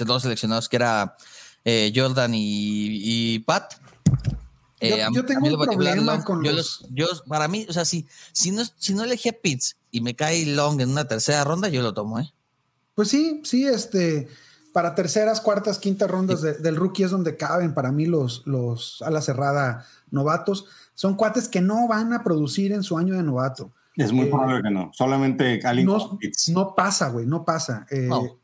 dos seleccionados, que era eh, Jordan y, y Pat. Yo- Eh, a- yo a tengo un problema con yo los- yo, para mí, o sea, si, si, no, si no elegí a Pitts y me cae Long en una tercera ronda, yo lo tomo, ¿eh? Pues sí, sí, este, para terceras, cuartas, quintas rondas de- del rookie es donde caben para mí los, los ala cerrada novatos. Son cuates que no van a producir en su año de novato. Es muy eh, probable que no. Solamente alguien No, pasa, güey, no pasa. Eh, No.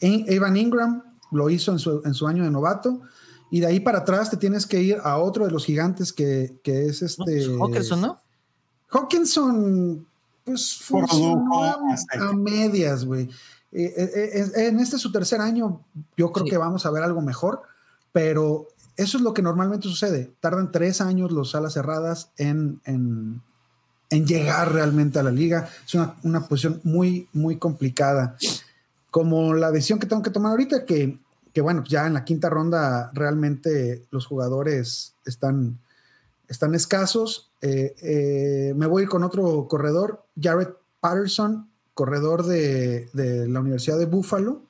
Evan Ingram lo hizo en su, en su año de novato. Y de ahí para atrás te tienes que ir a otro de los gigantes que, que es este. Hawkinson, ¿no? Hawkinson, pues Produjo funcionó a, medias, güey. Eh, eh, en este su tercer año, yo creo Sí. que vamos a ver algo mejor, pero eso es lo que normalmente sucede. Tardan tres años los alas cerradas en, en, en llegar realmente a la liga. Es una, una posición muy, muy complicada. Como la decisión que tengo que tomar ahorita, que, que bueno, ya en la quinta ronda realmente los jugadores están, están escasos. Eh, eh, me voy a ir con otro corredor, Jared Patterson, corredor de, de la Universidad de Buffalo.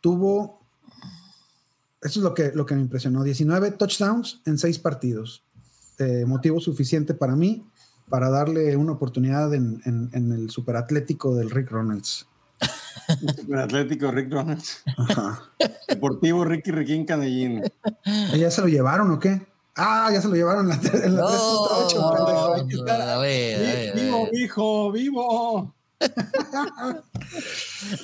Tuvo, eso es lo que, lo que me impresionó, 19 touchdowns en seis partidos. Eh, motivo suficiente para mí para darle una oportunidad en, en- en el superatlético del Rick Ronalds. (laughs) Atlético Rick Ronalds. Ajá. Deportivo Ricky Riquín Canellín. ¿Ya se lo llevaron o qué? Ah, ya se lo llevaron en la, en la No, 3.8, no, a ver, a ver, a Vivo, ver. hijo, vivo. (laughs)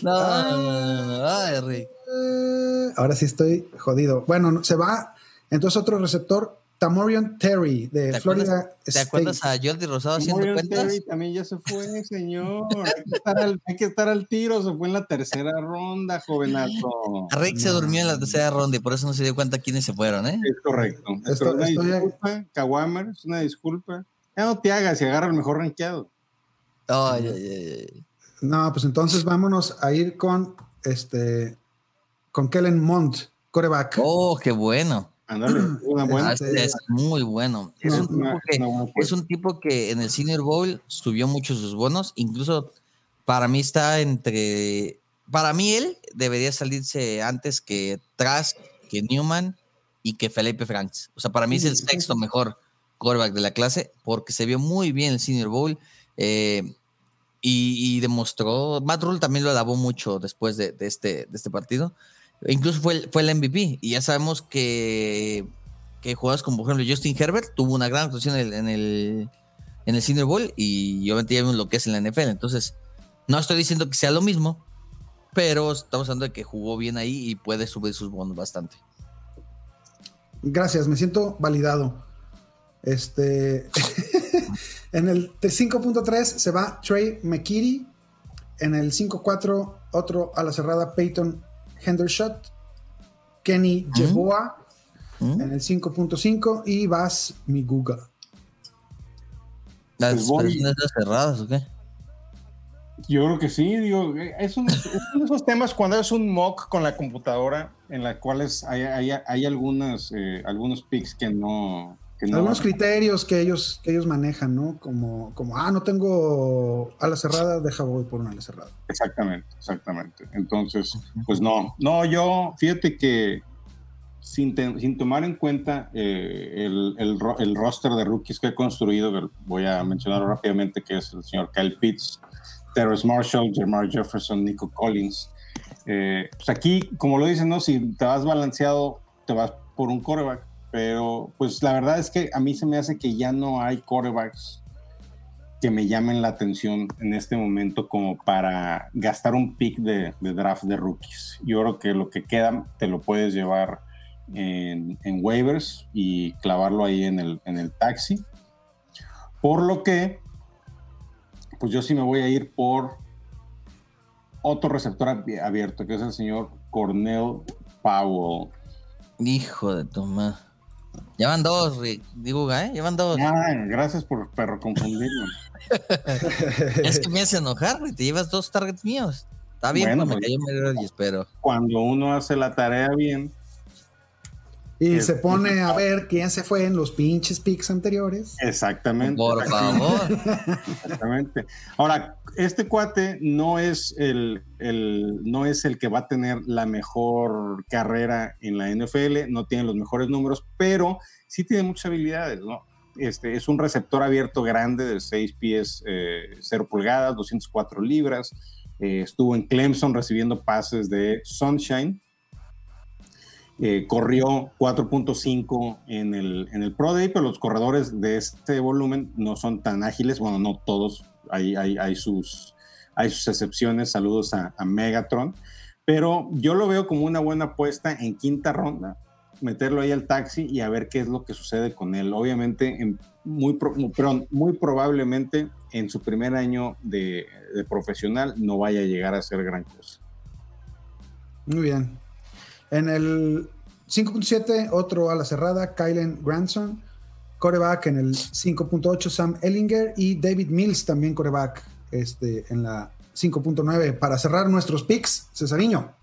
No, no, no, no, ay, Rick. (laughs) Ahora sí estoy jodido. Bueno, no- se va. Entonces otro receptor, Tamorian Terry de ¿Te Florida acuerdas, ¿Te State. acuerdas a Jordi Rosado haciendo Morgan cuentas? Terry también ya se fue, señor. Hay que, estar al, hay que estar al tiro. Se fue en la tercera ronda, jovenazo. Rick se durmió en la tercera ronda y por eso no se dio cuenta quiénes se fueron, ¿eh? Es correcto. Es Esto- una estoy- disculpa, Kawamer, es una disculpa. Ya no te hagas y agarra el mejor rankeado. Ay, ay, ay, ay. No, pues entonces vámonos a ir con este con Kellen Mond, coreback. Oh, qué bueno. Ándale, (clears throat) una Ah, buena. es muy bueno. Es, un tipo que, una buena es apuesta. un tipo que en el Senior Bowl subió mucho sus bonos. Incluso para mí está entre. Para mí él debería salirse antes que Trask, que Newman y que Felipe Franks. O sea, para mí es el sexto mejor quarterback de la clase porque se vio muy bien el Senior Bowl. eh, y, y demostró, Matt Rule también lo alabó mucho después de, de este, de este partido. Incluso fue fue el MVP. Y ya sabemos que, que jugadores como, por ejemplo, Justin Herbert tuvo una gran actuación en el, en el, Bowl y obviamente ya vimos lo que es en la NFL. Entonces, no estoy diciendo que sea lo mismo, pero estamos hablando de que jugó bien ahí y puede subir sus bonos bastante. Gracias, me siento validado. Este (laughs) en el 5.3 se va Trey McKitty. En el 5.4 otro a la cerrada Peyton Hendershot. Kenny. Jeboa ¿Mm? en el 5.5 y Vas Miguga. ¿Las Pues personas cerradas o qué? Yo creo que sí, digo, es, un- es uno de esos temas cuando es un mock con la computadora en las cuales hay, hay, hay algunas, eh, algunos picks que no... Que no Algunos criterios que ellos, que ellos manejan, ¿no? Como, como, ah, no tengo ala cerrada, deja voy por una ala cerrada. Exactamente, exactamente. Entonces, pues no, no, yo, fíjate que sin, te- sin tomar en cuenta eh, el, el ro- el roster de rookies que he construido, que voy a mencionar rápidamente, que es el señor Kyle Pitts, Terrence Marshall, Jermar Jefferson, Nico Collins. Eh, pues aquí, como lo dicen, ¿no? si te vas balanceado, te vas por un coreback, pero pues la verdad es que a mí se me hace que ya no hay corebacks que me llamen la atención en este momento como para gastar un pick de, draft de rookies. Yo creo que lo que queda te lo puedes llevar en, waivers y clavarlo ahí en el, en el taxi. Por lo que, pues yo sí me voy a ir por otro receptor abi- abierto, que es el señor Cornell Powell. Hijo de madre. Llevan dos, Rick. Digo, ¿eh? Llevan dos. Ah, gracias por perro confundirme. (laughs) Es que me hace enojar, güey. Te llevas dos targets míos. Está bien, Bueno, pues, me cayó Mary Rodgers, pero. Cuando uno hace la tarea bien, Y Es- se pone a ver quién se fue en los pinches picks anteriores. exactamente. Por favor. Exactamente. Ahora, este cuate no es el, el- no es el que va a tener la mejor carrera en la NFL, no tiene los mejores números, pero sí tiene muchas habilidades, ¿no? Este, es un receptor abierto grande de 6 pies, eh, 0 pulgadas, 204 libras. Eh, estuvo en Clemson recibiendo pases de Sunshine. Eh, corrió 4.5 en el, en el Pro Day, pero los corredores de este volumen no son tan ágiles. Bueno, no todos, hay, hay, sus, hay sus excepciones. Saludos a, Megatron. Pero yo lo veo como una buena apuesta en quinta ronda, meterlo ahí al taxi y a ver qué es lo que sucede con él. Obviamente, en muy, perdón, muy probablemente en su primer año de, de profesional no vaya a llegar a hacer gran cosa. Muy bien. En el 5.7, otro a la cerrada, Kylen Granson. Coreback en el 5.8, Sam Ellinger. Y David Mills también coreback este, en la 5.9. Para cerrar nuestros picks, Cesariño.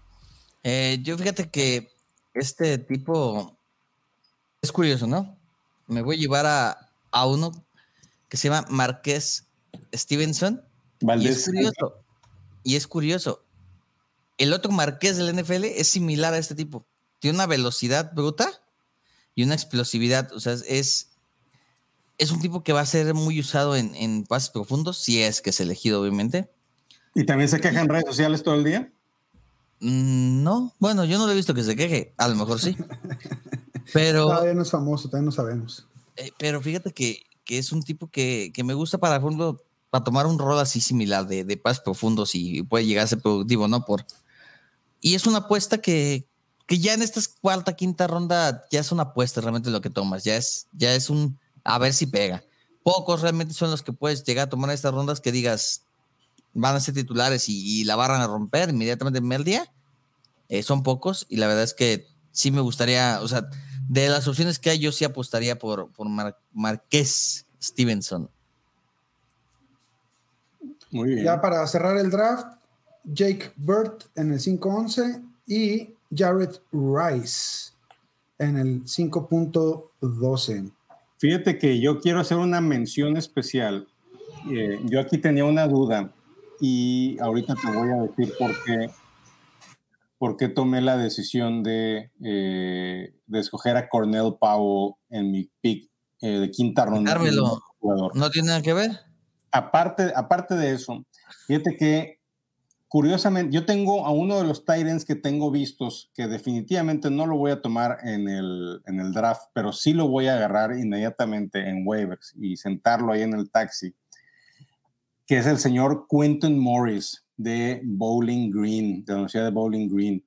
Eh, yo fíjate que este tipo es curioso, ¿no? Me voy a llevar a, a uno que se llama Marqués Stevenson. Y es curioso. Y es curioso. El otro Marqués del NFL es similar a este tipo. Tiene una velocidad bruta y una explosividad. O sea, es, es un tipo que va a ser muy usado en, en pases profundos, si es que es elegido, obviamente. y también se queja en redes sociales todo el día. Mm, No, bueno, yo no lo he visto que se queje. A lo mejor sí. (laughs) Pero. Todavía no es famoso, todavía no sabemos. Eh, pero fíjate que, que es un tipo que, que me gusta para, por ejemplo, para tomar un rol así similar de, de pases profundos y puede llegar a ser productivo, ¿no? Por, y es una apuesta que, que ya en esta cuarta, quinta ronda ya es una apuesta realmente lo que tomas. Ya es, ya es un a ver si pega. Pocos realmente son los que puedes llegar a tomar estas rondas que digas van a ser titulares y, y la van a romper inmediatamente en el primer día. Eh, son pocos y la verdad es que sí me gustaría, o sea, de las opciones que hay, yo sí apostaría por, por Mar- Marqués Stevenson. Muy bien. Ya para cerrar el draft, Jake Burt en el 5.11 y Jared Rice en el 5.12. Fíjate que yo quiero hacer una mención especial. Eh, yo aquí tenía una duda y ahorita te voy a decir por qué, por qué tomé la decisión de, eh, de escoger a Cornell Powell en mi pick eh, de quinta ronda. ¿No tiene nada que ver? Aparte, aparte de eso, fíjate que curiosamente yo tengo a uno de los Titans que tengo vistos que definitivamente no lo voy a tomar en el, en el draft, pero sí lo voy a agarrar inmediatamente en waivers y sentarlo ahí en el taxi, que es el señor Quentin Morris de Bowling Green, de la Universidad de Bowling Green.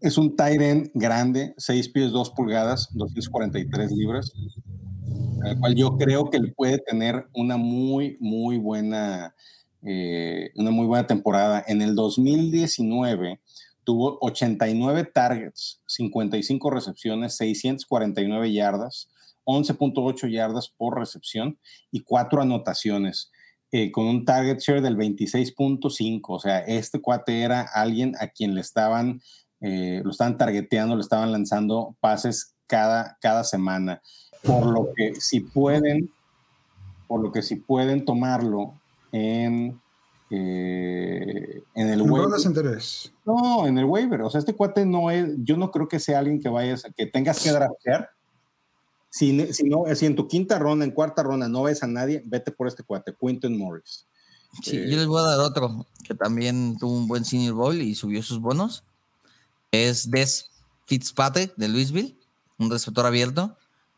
Es un Titan grande, 6 pies 2 pulgadas, 243 libras, al cual yo creo que le puede tener una muy, muy buena, eh, una muy buena temporada. En el 2019 tuvo 89 targets, 55 recepciones, 649 yardas, 11.8 yardas por recepción y cuatro anotaciones. eh, con un target share del 26.5, o sea, este cuate era alguien a quien le estaban, eh, lo estaban targeteando, le estaban lanzando pases cada, cada semana por lo que si pueden, por lo que si pueden tomarlo en, eh, en el En waiver. No, en el waiver. O sea, este cuate no es, yo no creo que sea alguien que vayas, que tengas que draftear. Si, si, no, si en tu quinta ronda, en cuarta ronda no ves a nadie, vete por este cuate, Quinton Morris. Sí, Eh, yo les voy a dar otro que también tuvo un buen Senior Bowl y subió sus bonos. Es Des Fitzpatrick de Louisville, un receptor abierto.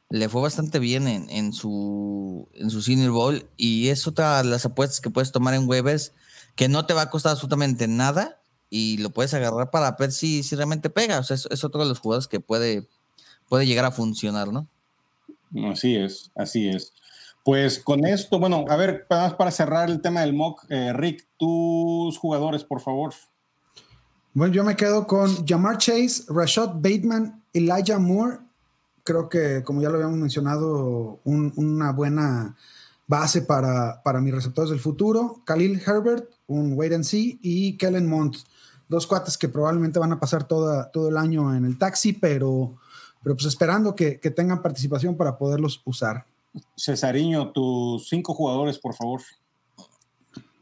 Le fue bastante bien en, en su, en su Senior Bowl y es otra de las apuestas que puedes tomar en waivers que no te va a costar absolutamente nada y lo puedes agarrar para ver si, si realmente pega. O sea, es, es otro de los jugadores que puede, puede llegar a funcionar, ¿no? Así es, así es. Pues con esto, bueno, a ver, nada más para cerrar el tema del mock, eh, Rick, tus jugadores, por favor. Bueno, yo me quedo con Jamar Chase, Rashad Bateman, Elijah Moore. Creo que, como ya lo habíamos mencionado, un- una buena base para, para mis receptores del futuro. Khalil Herbert, un wait and see, y Kellen Mond, dos cuates que probablemente van a pasar toda, todo el año en el taxi, pero, pero pues esperando que, que tengan participación para poderlos usar. Cesariño, tus cinco jugadores, por favor.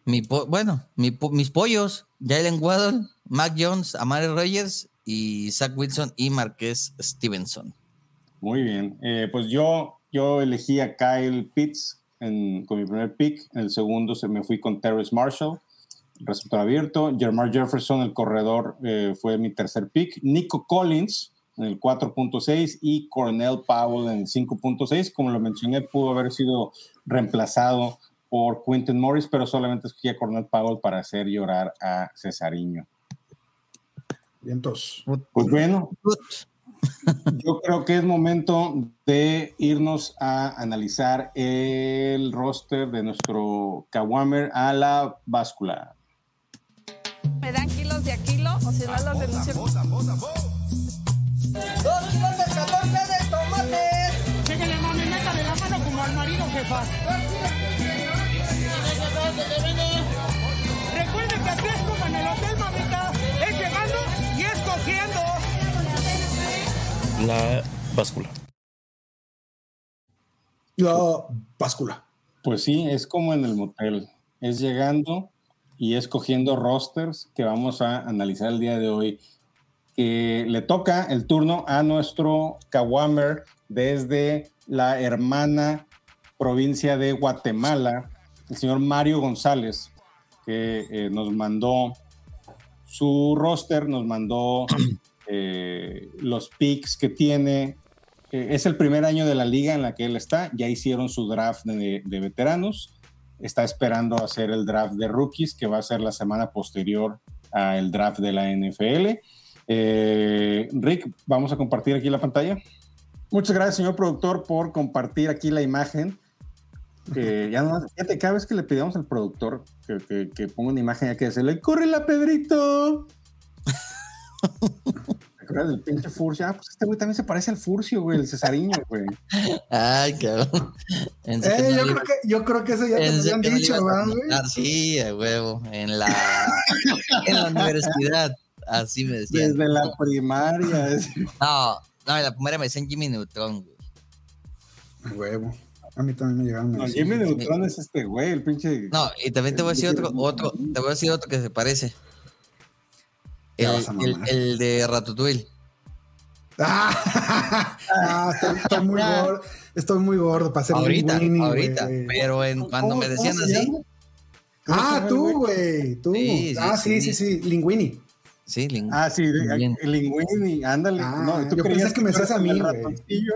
Mi po- bueno, mi po- mis pollos, Jalen Waddle, Mac Jones, Amari Rogers y Zach Wilson y Marqués Stevenson. Muy bien. Eh, pues yo, yo elegí a Kyle Pitts en- con mi primer pick. En el segundo se me fui con Terrence Marshall, receptor abierto. Jermar Jefferson, el corredor, eh, fue mi tercer pick. Nico Collins en el 4.6 y Cornell Powell en el 5.6. Como lo mencioné, pudo haber sido reemplazado por Quentin Morris, pero solamente escogí a Cornell Powell para hacer llorar a Cesariño. Vientos. Pues bueno, yo creo que es momento de irnos a analizar el roster de nuestro Kawamer a la báscula. ¿Me dan kilos de a kilo o si no los denuncio? Síguele, mami, métale la mano como al marido, jefa. Recuerde que aquí es como en el hotel, mamita. Es llegando y escogiendo. La báscula. La báscula. Pues sí, es como en el motel. Es llegando y escogiendo rosters que vamos a analizar el día de hoy. Que le toca el turno a nuestro Kawamer desde la hermana provincia de Guatemala, el señor Mario González, que eh, nos mandó su roster, nos mandó (clears throat) eh, los picks que tiene. Eh, es el primer año de la liga en la que él está. Ya hicieron su draft de, de veteranos. Está esperando hacer el draft de rookies, que va a ser la semana posterior al draft de la NFL. Eh, Rick, vamos a compartir aquí la pantalla. Muchas gracias, señor productor, por compartir aquí la imagen. (laughs) Eh, ya no, fíjate, cada vez que le pedíamos al productor que, que, que ponga una imagen, hay que decirle, ¡corre la Pedrito! ¿Te acuerdas del pinche Furcio? Ah, pues este güey también se parece al Furcio, güey, el Cesariño, güey. Ay, cabrón. Eh, no yo, creo que, yo creo que eso ya te lo pensé habían no le dicho, ¿verdad, güey? Sí, a huevo. En la, en la universidad. Así me decían. Desde la primaria. (laughs) es- No, no, en la primera me decían Jimmy Neutron, güey. A huevo. A mí también me llegaron No. Jimmy Neutron es este güey, el pinche. No, y también te voy a decir otro, otro, te voy a decir otro que se parece. El, el, de Ratatouille. (laughs) Ah, ah, estoy, estoy muy gordo. Estoy muy gordo para ser Ahorita, linguini, ahorita. Pero en, cuando ¿Cómo- me decían así? Ah, tú, güey. Tú. Sí, sí, ah, sí, sí, sí. sí. Linguini. sí, ling- Ah, sí, el Linguini, ándale. Ah, no, ¿tú yo creías pensé que me eras a mí, ratoncillo?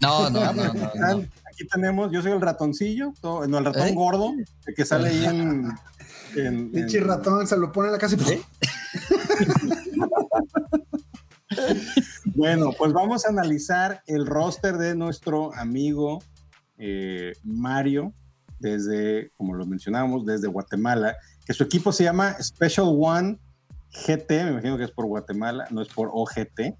no, no, no, no, (laughs) no. Aquí tenemos, yo soy el ratoncillo, todo- no, el ratón ¿Eh? gordo, el que sale ahí en. (laughs) en- Pinche en- ratón se lo pone en la casa y. (laughs) Bueno, pues vamos a analizar el roster de nuestro amigo eh, Mario, desde, como lo mencionamos, desde Guatemala, que su equipo se llama Special One GT, me imagino que es por Guatemala, no es por OGT.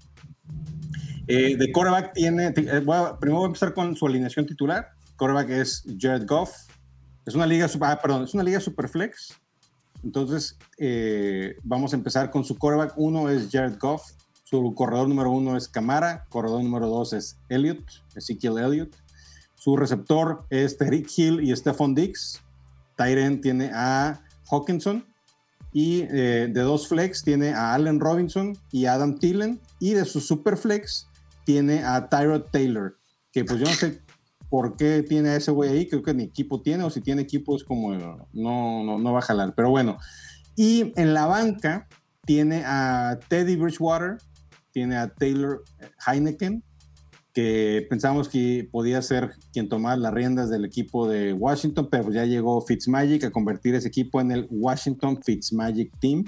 Eh, de coreback tiene, eh, voy a- primero voy a empezar con su alineación titular. Coreback es Jared Goff. Es una liga, ah, perdón, es una liga superflex. Entonces, eh, vamos a empezar con su coreback. Uno es Jared Goff. Su corredor número uno es Camara. Corredor número dos es Elliott, Ezekiel Elliott. Su receptor es Tariq Hill y Stephon Diggs. Tyren tiene a Hawkinson. Y eh, de dos flex tiene a Allen Robinson y Adam Thielen. Y de su super flex tiene a Tyrod Taylor. Que pues yo no sé por qué tiene a ese güey ahí. Creo que ni equipo tiene. O si tiene equipo es como no, no, no va a jalar. Pero bueno. Y en la banca tiene a Teddy Bridgewater. Tiene a Taylor Heineken que pensamos que podía ser quien tomara las riendas del equipo de Washington, pero ya llegó Fitzmagic a convertir ese equipo en el Washington Fitzmagic Team.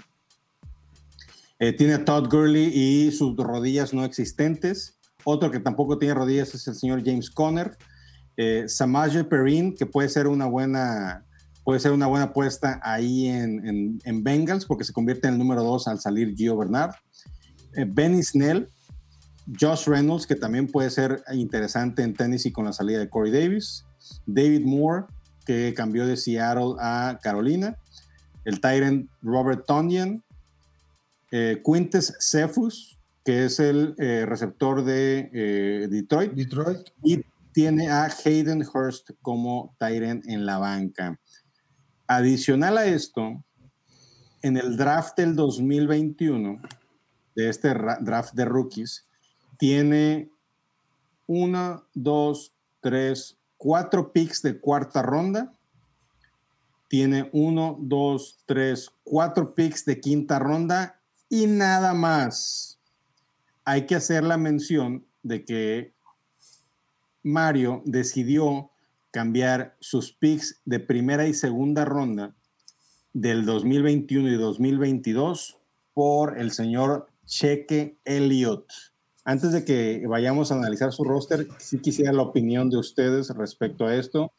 Eh, tiene a Todd Gurley y sus rodillas no existentes. Otro que tampoco tiene rodillas es el señor James Conner. Eh, Samaje Perrin, que puede ser una buena, puede ser una buena apuesta ahí en, en, en Bengals, porque se convierte en el número dos al salir Gio Bernard. Eh, Benny Snell, Josh Reynolds, que también puede ser interesante en Tennessee con la salida de Corey Davis. David Moore, que cambió de Seattle a Carolina. El Tyrant Robert Tonyan. Eh, Quintes Cephus, que es el eh, receptor de eh, Detroit. Detroit. Y tiene a Hayden Hurst como Tyrant en la banca. Adicional a esto, en el draft del 2021, de este draft de rookies, tiene una, dos, tres, cuatro picks de cuarta ronda. Tiene uno, dos, tres, cuatro picks de quinta ronda y nada más. Hay que hacer la mención de que Mario decidió cambiar sus picks de primera y segunda ronda del 2021 y 2022 por el señor Cheque Elliott antes de que vayamos a analizar su roster, sí quisiera la opinión de ustedes respecto a esto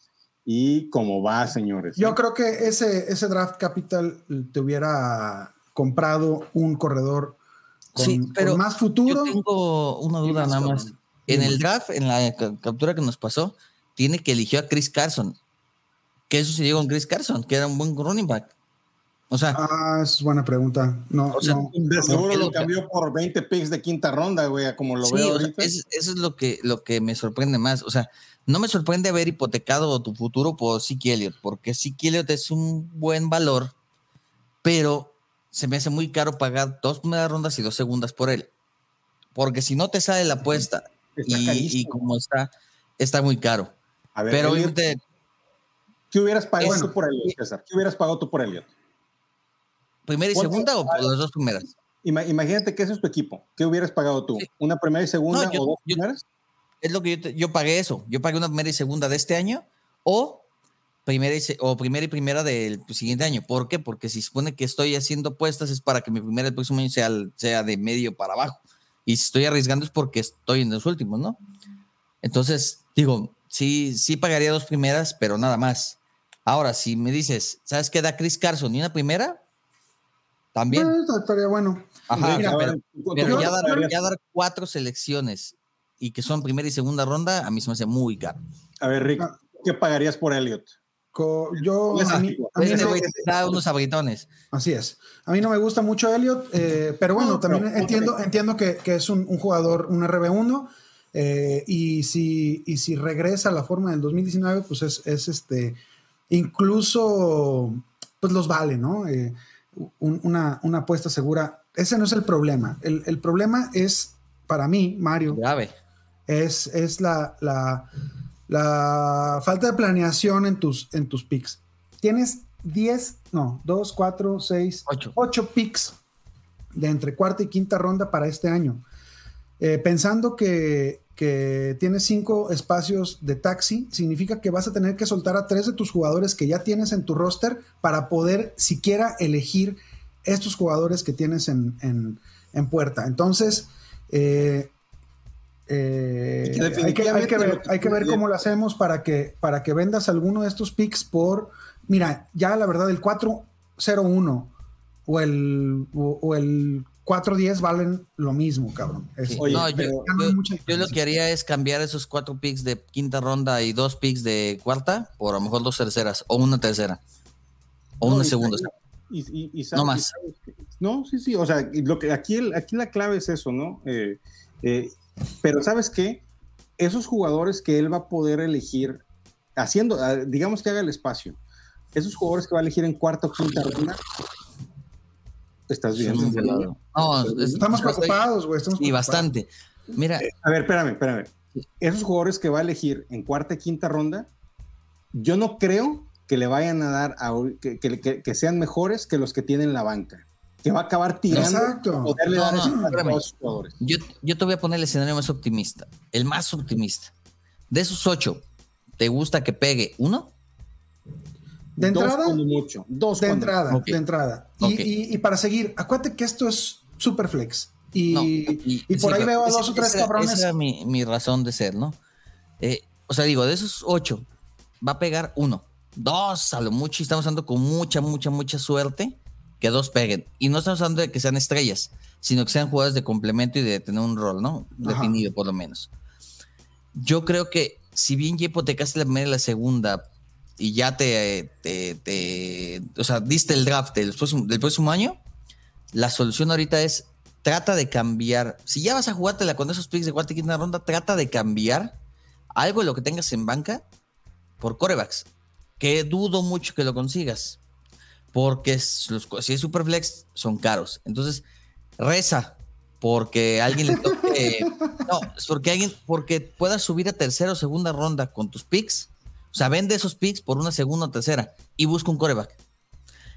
y cómo va, señores. Yo creo que ese, ese draft capital te hubiera comprado un corredor con, sí, pero con más futuro. Yo tengo una duda nada más. En el draft, en la ca- captura que nos pasó, tiene que eligió a Chris Carson. ¿Qué sucedió con Chris Carson? Que era un buen running back. O sea, Ah, es buena pregunta. No, O sea, no. De seguro lo cambió por 20 picks de quinta ronda, güey, a como lo sí, veo sea, ahorita. es- eso es lo que, lo que me sorprende más. O sea, no me sorprende haber hipotecado tu futuro por Zeke Elliott, porque Zeke Elliott es un buen valor, pero se me hace muy caro pagar dos primeras rondas y dos segundas por él. Porque si no te sale la apuesta y, como está, está muy caro. A ver, Pero Elliot, ¿qué hubieras pagado es- tú por Elliot, César? ¿Qué hubieras pagado tú por Elliot? ¿primera y ¿cuánto- segunda o por las dos primeras? Ima- imagínate que ese es tu equipo. ¿Qué hubieras pagado tú? ¿Una primera y segunda No, yo- o dos yo- primeras? Es lo que yo, te- yo pagué eso. Yo pagué una primera y segunda de este año o primera y, o primera y primera del siguiente año. ¿Por qué? Porque si supone que estoy haciendo apuestas es para que mi primera el próximo año sea, sea de medio para abajo. Y si estoy arriesgando es porque estoy en los últimos, ¿no? Entonces, digo, sí, sí pagaría dos primeras, pero nada más. Ahora, si me dices, ¿sabes qué da Chris Carson y una primera? También. Eh, estaría bueno. Ajá, Mira, pero, a ver, ¿tú- pero tú- ya, dar, ya dar cuatro selecciones y que son primera y segunda ronda, a mí se me hace muy caro. A ver, Rick, Ah. ¿qué pagarías por Elliot? Yo, Esa- a mí, a mí no- da unos abritones. así es. A mí no me gusta mucho Elliot, eh, pero bueno, No, también entiendo, entiendo que, que es un, un jugador, un RB1, eh, y, si, y si regresa a la forma del 2019, pues es, es este, incluso, pues los vale, ¿no? Eh, un- una, una apuesta segura. Ese no es el problema. El, el problema es, para mí, Mario, Grave. es, es la, la, la falta de planeación en tus, en tus picks. Tienes 10, no, 2, 4, 6, Ocho. 8 picks de entre cuarta y quinta ronda para este año. Eh, pensando que, que tienes cinco espacios de taxi, significa que vas a tener que soltar a tres de tus jugadores que ya tienes en tu roster para poder siquiera elegir estos jugadores que tienes en, en- en puerta. Entonces, eh, eh, hay, que, hay que definitivamente ver, hay que cómo lo hacemos para que, para que vendas alguno de estos picks por, mira, ya la verdad, el 401 o el, o, o el 410 valen lo mismo, cabrón. Es- Sí. Oye, no, yo, no lo que haría es cambiar esos cuatro picks de quinta ronda y dos picks de cuarta por a lo mejor dos terceras o una tercera o No, una y- segunda. y- y- y No más. y sabes que- No, sí, sí. O sea, lo que aquí, el- aquí la clave es eso, ¿no? Eh, eh, pero ¿sabes qué? Esos jugadores que él va a poder elegir, haciendo, ah, digamos que haga el espacio, esos jugadores que va a elegir en cuarta o quinta ronda, Estás bien. Volado. No, es- Estamos preocupados, güey. estamos Y preocupados. bastante. Mira, A ver, espérame, espérame. Esos jugadores que va a elegir en cuarta y quinta ronda, yo no creo que le vayan a dar a, que, que- que- que sean mejores que los que tienen la banca. Que va a acabar tirando Exacto. poderle No, dar no, ese a los jugadores. yo, yo te voy a poner el escenario más optimista. El más optimista. De esos ocho, ¿te gusta que pegue uno? De Dos entrada, mucho. Dos de entrada, de entrada. Y, Ok. y- y para seguir, acuérdate que esto es super flex. Y, No, y por sí, ahí veo a dos o tres esa- cabrones. Esa era mi, mi razón de ser, ¿no? Eh, o sea, digo, de esos ocho, va a pegar uno, dos a lo mucho, y estamos hablando con mucha, mucha, mucha suerte que dos peguen. Y no estamos hablando de que sean estrellas, sino que sean jugadores de complemento y de tener un rol, ¿no? Ajá. Definido, por lo menos. Yo creo que si bien ya hipotecaste la primera y la segunda y ya te, te, te- o sea, diste el draft del próximo, del próximo año, la solución ahorita es trata de cambiar. Si ya vas a jugártela con esos picks de cuarta y quinta ronda, trata de cambiar algo de lo que tengas en banca por corebacks. Que dudo mucho que lo consigas. Porque los- si es Superflex, son caros. Entonces, reza porque alguien le toque. (laughs) no, es porque alguien, porque puedas subir a tercera o segunda ronda con tus picks. O sea, vende esos picks por una segunda o tercera y busca un coreback.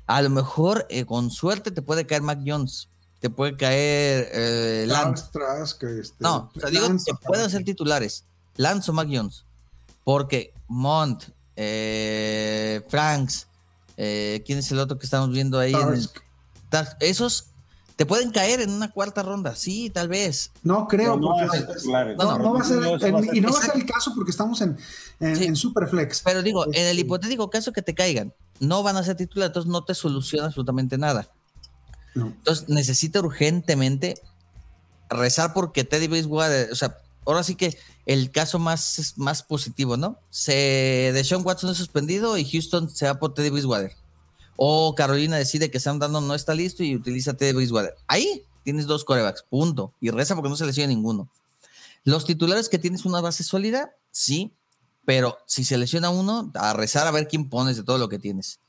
A lo mejor, eh, con suerte, te puede caer Mac Jones. Te puede caer eh, Lance. Trask, Trask, este, No, o sea, digo Lance, que pueden ser titulares. Lance o Mac Jones. Porque Mont, eh, Franks, eh, ¿quién es el otro que estamos viendo ahí? en esos te pueden caer en una cuarta ronda. Sí, tal vez. No creo, no porque van a ser titulares. no, no va a ser, No, eso va a ser- y no va a ser el caso porque estamos en, en, Sí. en Superflex. Pero digo, en el Este, hipotético caso que te caigan, no van a ser titulares, entonces no te soluciona absolutamente nada. no. Entonces necesita urgentemente rezar porque Teddy Bridgewater, o sea, ahora sí que el caso más, más positivo, ¿no? Se de Sean Watson es suspendido y Houston se va por Teddy Bridgewater. O Carolina decide que Sam Darnold no está listo y utiliza Teddy Bridgewater. Ahí tienes dos corebacks, punto. Y reza porque no se lesiona ninguno. Los titulares que tienes una base sólida, sí, pero si se lesiona uno, a rezar a ver quién pones de todo lo que tienes.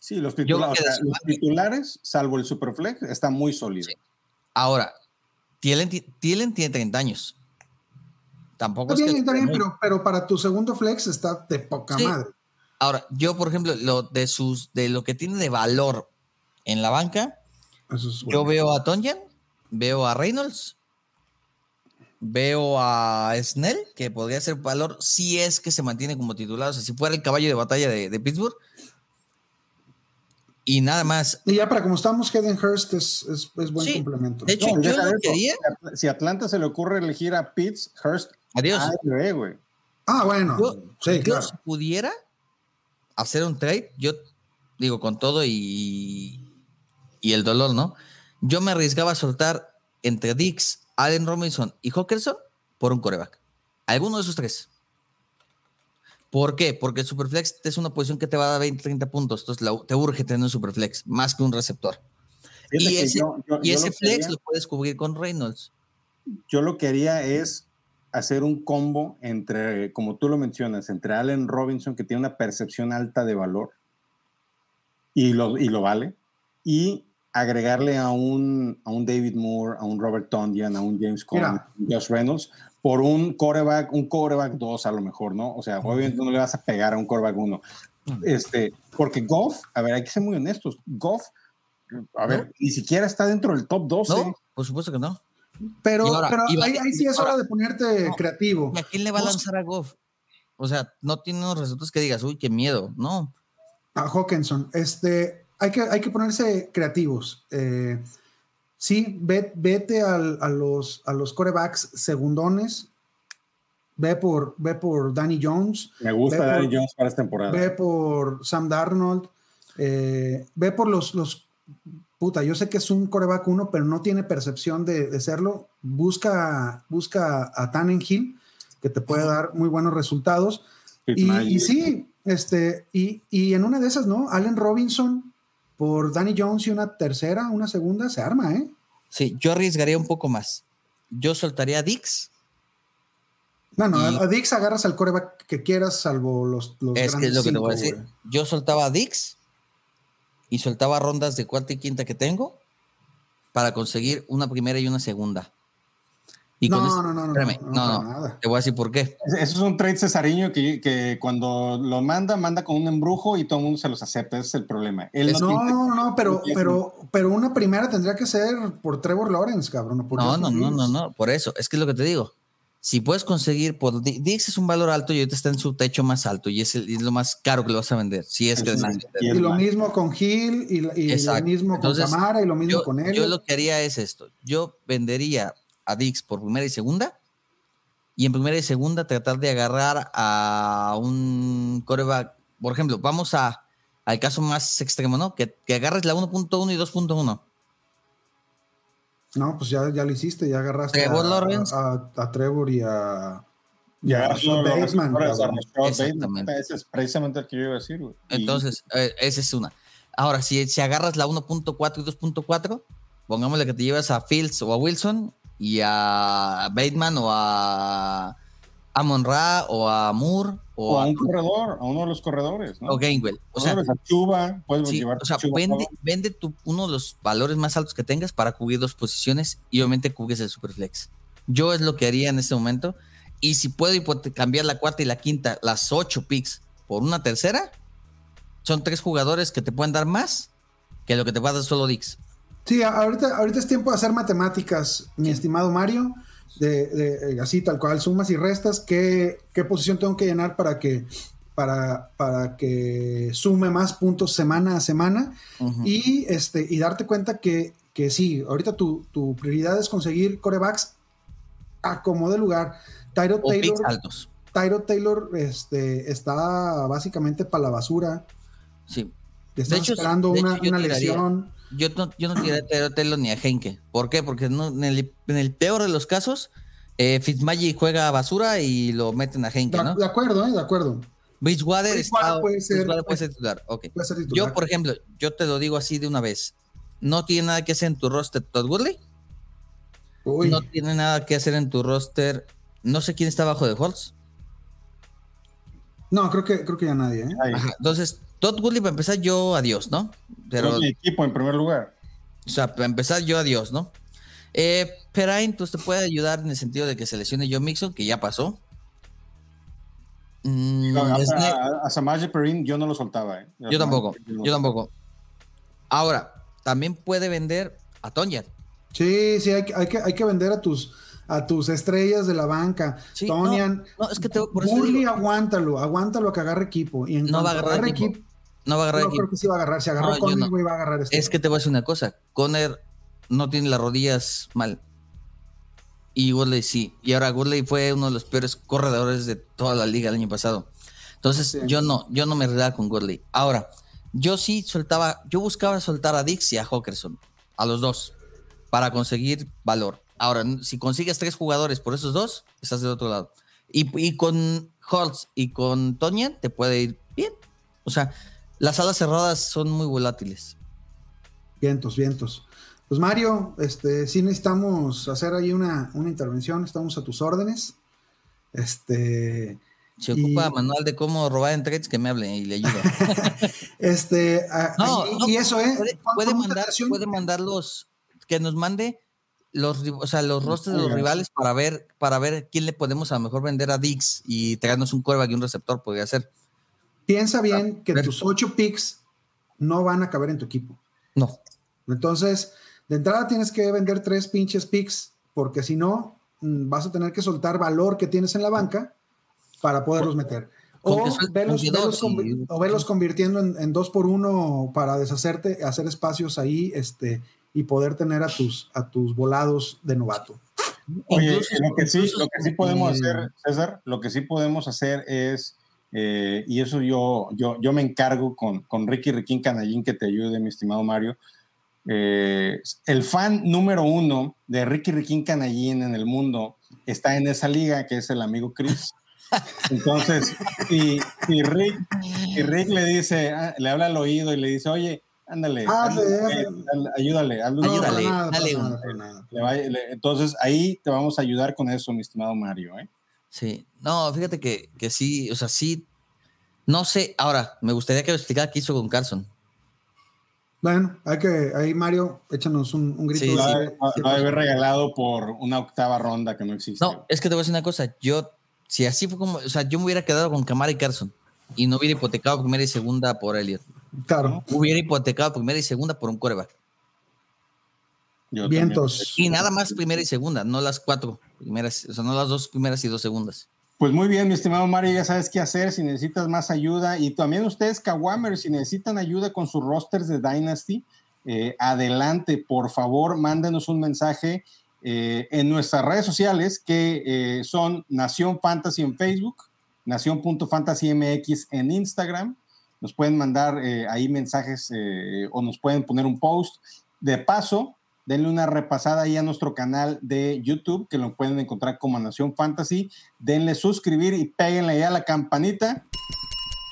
Sí, los titulares, o sea, los titulares, salvo el Superflex, está muy sólido. Sí. Ahora, Thielen, ti- Thielen tiene 30 años. Tampoco Está es que- bien, está bien, pero, pero para tu segundo flex está de poca Sí. madre. Ahora, yo, por ejemplo, lo de sus, de lo que tiene de valor en la banca, Eso es yo bueno. veo a Tonyan, veo a Reynolds, veo a Snell, que podría ser valor si es que se mantiene como titular, o sea, si fuera el caballo de batalla de, de Pittsburgh. Y nada más. Y ya para como estamos, Hayden Hurst es, es, es buen Sí, complemento. de hecho, No, yo quería. Si a- Si a Atlanta se le ocurre elegir a Pitts, Hurst, Adiós. ay, güey, güey. ah, bueno. Yo, sí, yo claro. si pudiera hacer un trade, yo digo con todo y, y el dolor, ¿no? Yo me arriesgaba a soltar entre Dix, Allen Robinson y Hawkinson por un coreback. Alguno de esos tres. ¿Por qué? Porque el Superflex es una posición que te va a dar 20, 30 puntos. Entonces la- te urge tener un Superflex más que un receptor. Fíjate Y ese, yo- yo- y yo ese lo flex quería- lo puedes cubrir con Reynolds. yo lo que haría es hacer un combo entre, como tú lo mencionas, entre Allen Robinson, que tiene una percepción alta de valor y lo, y lo vale, y agregarle a un, a un David Moore, a un Robert Tonyan, a un James Conner, Mira. Josh Reynolds, por un coreback, un coreback 2 a lo mejor, ¿no? O sea, obviamente no le vas a pegar a un coreback 1. Este, porque Goff, a ver, hay que ser muy honestos, Goff, a ver, ¿No? ni siquiera está dentro del top 12. No, por supuesto que no. Pero, Y ahora- pero y va- ahí, ahí sí es ahora- hora de ponerte No. creativo. ¿Y a quién le va a lanzar a Goff? O sea, no tiene unos resultados que digas, uy, qué miedo. No. A Hawkinson. Este, hay, que, hay que ponerse creativos. Eh, sí, ve- vete al- a, los, a los corebacks segundones. Ve por, ve por Danny Jones. Me gusta Danny por- Jones para esta temporada. Ve por Sam Darnold. eh, ve por los, los. Puta, yo sé que es un coreback uno, pero no tiene percepción de, de serlo. Busca, busca a Tannenhill, que te puede dar muy buenos resultados. Y, sí, este, y, y en una de esas, ¿no? Allen Robinson por Danny Jones y una tercera, una segunda, se arma, ¿eh? Sí, yo arriesgaría un poco más. Yo soltaría a Dix. No, no, Y- a Dix agarras al coreback que quieras, salvo los, los Es que es grandes lo que te voy a decir. güey. Yo soltaba a Dix y soltaba rondas de cuarta y quinta que tengo para conseguir una primera y una segunda. Y No, esto- no, no, no, espérame, no, no, no, nada. te voy a decir por qué. Eso es un trade cesariño que, que cuando lo manda, manda con un embrujo y todo el mundo se los acepta. Ese es el problema. Él no, No, tiene- no, pero, tiene- pero, pero una primera tendría que ser por Trevor Lawrence, cabrón. por No, no, no, no, no, por eso, es que es lo que te digo. Si puedes conseguir, por Di- Dix es un valor alto y ahorita está en su techo más alto y es, el- es lo más caro que lo vas a vender. Si es que Sí, decides y lo mismo con Hill y, lo mismo con Entonces, Camara y lo mismo yo, con él. yo lo que haría es esto. Yo vendería a Dix por primera y segunda. Y en primera y segunda tratar de agarrar a un coreback. Por ejemplo, vamos a, al caso más extremo, ¿no? Que, que agarres la 1.1 y 2.1. No, pues ya, ya lo hiciste, ya agarraste Trevor a, Lawrence. a- a Trevor y a, y Ya, a Rashad Bateman, a Exactamente. Bateman. Ese es precisamente el que yo iba a decir. güey. Entonces, eh, esa es una. Ahora, si, si agarras la 1.4 y 2.4, pongámosle que te llevas a Fields o a Wilson y a Bateman o a Amon Ra o a Moore o, o a a, un corredor, a uno de los corredores. ¿no? o Gainwell. O sea, a Chuba, puedes sí, llevar o sea, a Chuba vende, vende tu, uno de los valores más altos que tengas para cubrir dos posiciones y obviamente cubres el Superflex. Yo es lo que haría en este momento. Y si puedo cambiar la cuarta y la quinta, las ocho picks por una tercera, son tres jugadores que te pueden dar más que lo que te va a dar solo Dix. Sí, a- ahorita, ahorita es tiempo de hacer matemáticas, mi estimado Mario, de, de- así tal cual, sumas y restas, ¿qué, qué posición tengo que llenar para que, para, para que sume más puntos semana a semana? Y, este, y darte cuenta que, que sí, ahorita tu, tu prioridad es conseguir corebacks a como de lugar. Tyro o Taylor, altos. Tyro Taylor este, está básicamente para la basura. Sí. Están hecho, esperando de una, hecho, una tiraría. lesión. Yo no, yo no tiraría a Taylor Taylor ni a Henke. ¿Por qué? Porque no- en, el, en el peor de los casos, eh, Fitzmagic juega basura y lo meten a Henke, De, ¿no? de acuerdo, ¿eh? de acuerdo. Bridgewater, está- puede ser- Bridgewater puede ser titular. ok. Puede ser titular. Yo, por ejemplo, yo te lo digo así de una vez. No tiene nada que hacer en tu roster Todd Gurley. Uy, No tiene nada que hacer en tu roster. No sé quién está abajo de Holtz. no, creo que, creo que ya nadie. ¿eh? Ajá, Entonces, Todd Gurley, para empezar, yo adiós, ¿no? Pero, mi equipo en primer lugar. o sea, para empezar, yo adiós, ¿no? Eh, Perrine, pues te puede ayudar en el sentido de que se lesione Joe Mixon, que ya pasó. Mm, a, Snell- a, a Samaje Perrin yo no lo soltaba. ¿eh? yo tampoco, no yo tampoco. Ahora, también puede vender a Tonyan. Sí, sí, hay, que- hay, que, hay que vender a tus, a tus estrellas de la banca. Sí, Tonian, No, es que te, por eso Burley, digo, aguántalo, aguántalo a que agarre equipo. Y en No va a agarrar equipo. No va a agarrar no creo que sí va a agarrar. Si agarró No, no. va a agarrar este. Es que te voy a decir una cosa. Conner no tiene las rodillas mal. Y Gurley sí. Y ahora Gurley fue uno de los peores corredores de toda la liga el año pasado. Entonces, Sí. yo no, yo no me relaba con Gurley. Ahora, yo sí soltaba, yo buscaba soltar a Dix y a Hawkerson, a los dos, para conseguir valor. Ahora, si consigues tres jugadores por esos dos, estás del otro lado. Y, y con Holtz y con Tonyan te puede ir bien. O sea, las alas cerradas son muy volátiles. Vientos, vientos. Pues Mario, este, sí necesitamos hacer ahí una, una intervención, estamos a tus órdenes. Este, Si Y- ocupa manual de cómo robar en trades, que me hable y le ayuda. (laughs) este, a- No, y, no, y eso, ¿eh? Puede, mandar, puede mandar los, que nos mande los, o sea, los rostros de los rivales para ver, para ver quién le podemos a lo mejor vender a Dix y traernos un coreback y un receptor, podría ser. Piensa bien que tus ocho picks no van a caber en tu equipo. No. Entonces, de entrada tienes que vender tres pinches picks, porque si no, mm, vas a tener que soltar valor que tienes en la banca para poderlos meter. O y- convi- o velos convirtiendo en, en dos por uno para deshacerte, hacer espacios ahí este, y poder tener a tus, a tus volados de novato. Oye, Incluso- lo que sí, incluso lo que sí podemos eh, hacer, César, lo que sí podemos hacer es, eh, y eso yo, yo, yo me encargo con, con Ricky Riquín Canallín que te ayude, mi estimado Mario. Eh, el fan número uno de Ricky Riquín Canallín en el mundo está en esa liga, que es el amigo Chris. (laughs) Entonces, y, y Rick, y Rick le dice, ah, le habla al oído y le dice, oye, ándale, Ah, ayúdale, Ayúdale, entonces ahí te vamos a ayudar con eso, mi estimado Mario. ¿eh? Sí. No, fíjate que, que sí, o sea, sí. No sé, ahora, me gustaría que me explicara qué hizo con Carson. Bueno, hay que, ahí Mario, échanos un, un grito. Sí, Lo sí. de- haber regalado por una octava ronda que no existe. No, es que te voy a decir una cosa. Yo, si así fue como, o sea, yo me hubiera quedado con Camara y Carson y no hubiera hipotecado primera y segunda por Elliot. Claro, Hubiera hipotecado primera y segunda por un coreback. Yo vientos. Y nada más primera y segunda, no las cuatro primeras, o las dos primeras y dos segundas. Pues muy bien, mi estimado Mario, ya sabes qué hacer si necesitas más ayuda. Y también ustedes, Kawamers, si necesitan ayuda con sus rosters de Dynasty, eh, adelante, por favor, mándenos un mensaje eh, en nuestras redes sociales que eh, son Nación Fantasy en Facebook, Nación.fantasymx en Instagram. Nos pueden mandar ahí mensajes o nos pueden poner un post. De paso, denle una repasada ahí a nuestro canal de YouTube, que lo pueden encontrar como Nación Fantasy. Denle suscribir y péguenle ahí a la campanita.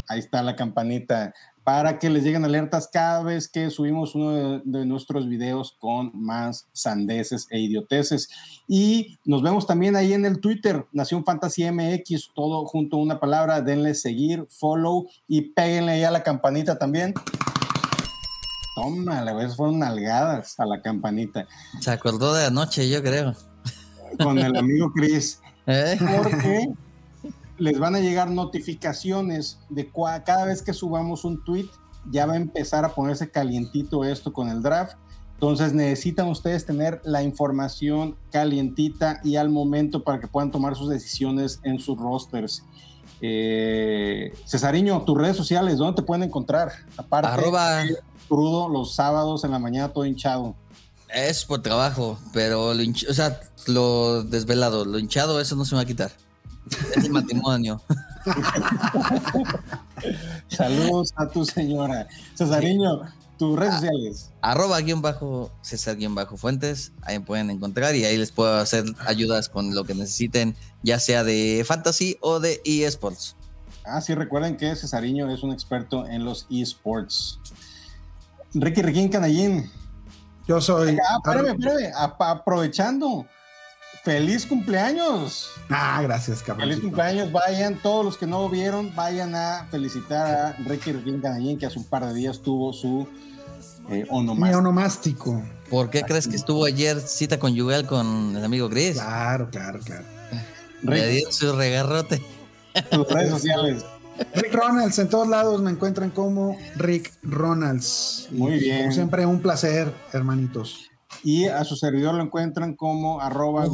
Ahí está la campanita para que les lleguen alertas cada vez que subimos uno de, nuestros videos con más sandeces e idioteces. Y nos vemos también ahí en el Twitter, Nación Fantasy MX, todo junto a una palabra. Denle seguir, follow y péguenle ahí a la campanita también. Tómala, güey, esas fueron nalgadas a la campanita. Se acordó de anoche, yo creo. Con el amigo Chris. (laughs) ¿Eh? porque les van a llegar notificaciones de cua- cada vez que subamos un tweet, ya va a empezar a ponerse calientito esto con el draft. Entonces necesitan ustedes tener la información calientita y al momento para que puedan tomar sus decisiones en sus rosters. Eh, Cesariño, tus redes sociales, ¿dónde te pueden encontrar? Aparte, Arroba crudo los sábados en la mañana todo hinchado. es por trabajo, pero lo hinch- o sea, lo desvelado, lo hinchado, eso no se me va a quitar. Es el (laughs) matrimonio. Saludos a tu señora. Cesariño, tus redes sociales. Arroba guion bajo César guion bajo Fuentes, ahí me pueden encontrar y ahí les puedo hacer ayudas con lo que necesiten, ya sea de fantasy o de eSports. Ah, sí, recuerden que Cesariño es un experto en los esports. Ricky Riquín Canallín. Yo soy. Ah, espérame, espérame. aprovechando. ¡Feliz cumpleaños! Ah, gracias, ¡Feliz cabrón. cumpleaños! Vayan, todos los que no vieron, vayan a felicitar a Ricky Riquín Canallín, que hace un par de días tuvo su eh, onomástico. onomástico. ¿Por qué crees que estuvo ayer cita conyugal con el amigo Chris? Claro, claro, claro. Le Ricky, dio su regarrote. tus redes sociales. Rick Ronalds, en todos lados me encuentran como Rick Ronalds. Y, Muy bien. Como siempre, un placer, hermanitos. Y a su servidor lo encuentran como arroba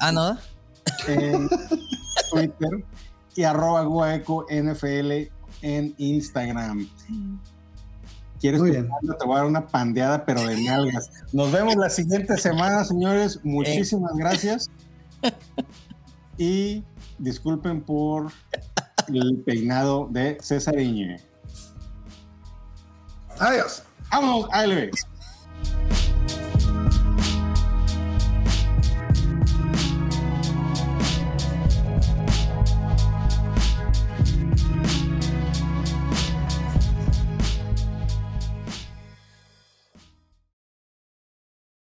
Ah, no. en Twitter y arroba guaeco NFL en Instagram. ¿Quieres Muy te voy a dar una pandeada, pero de nalgas? Nos vemos la siguiente semana, señores. Muchísimas gracias. Y disculpen por el peinado de César Iñe. Adiós. Vámonos, ALB.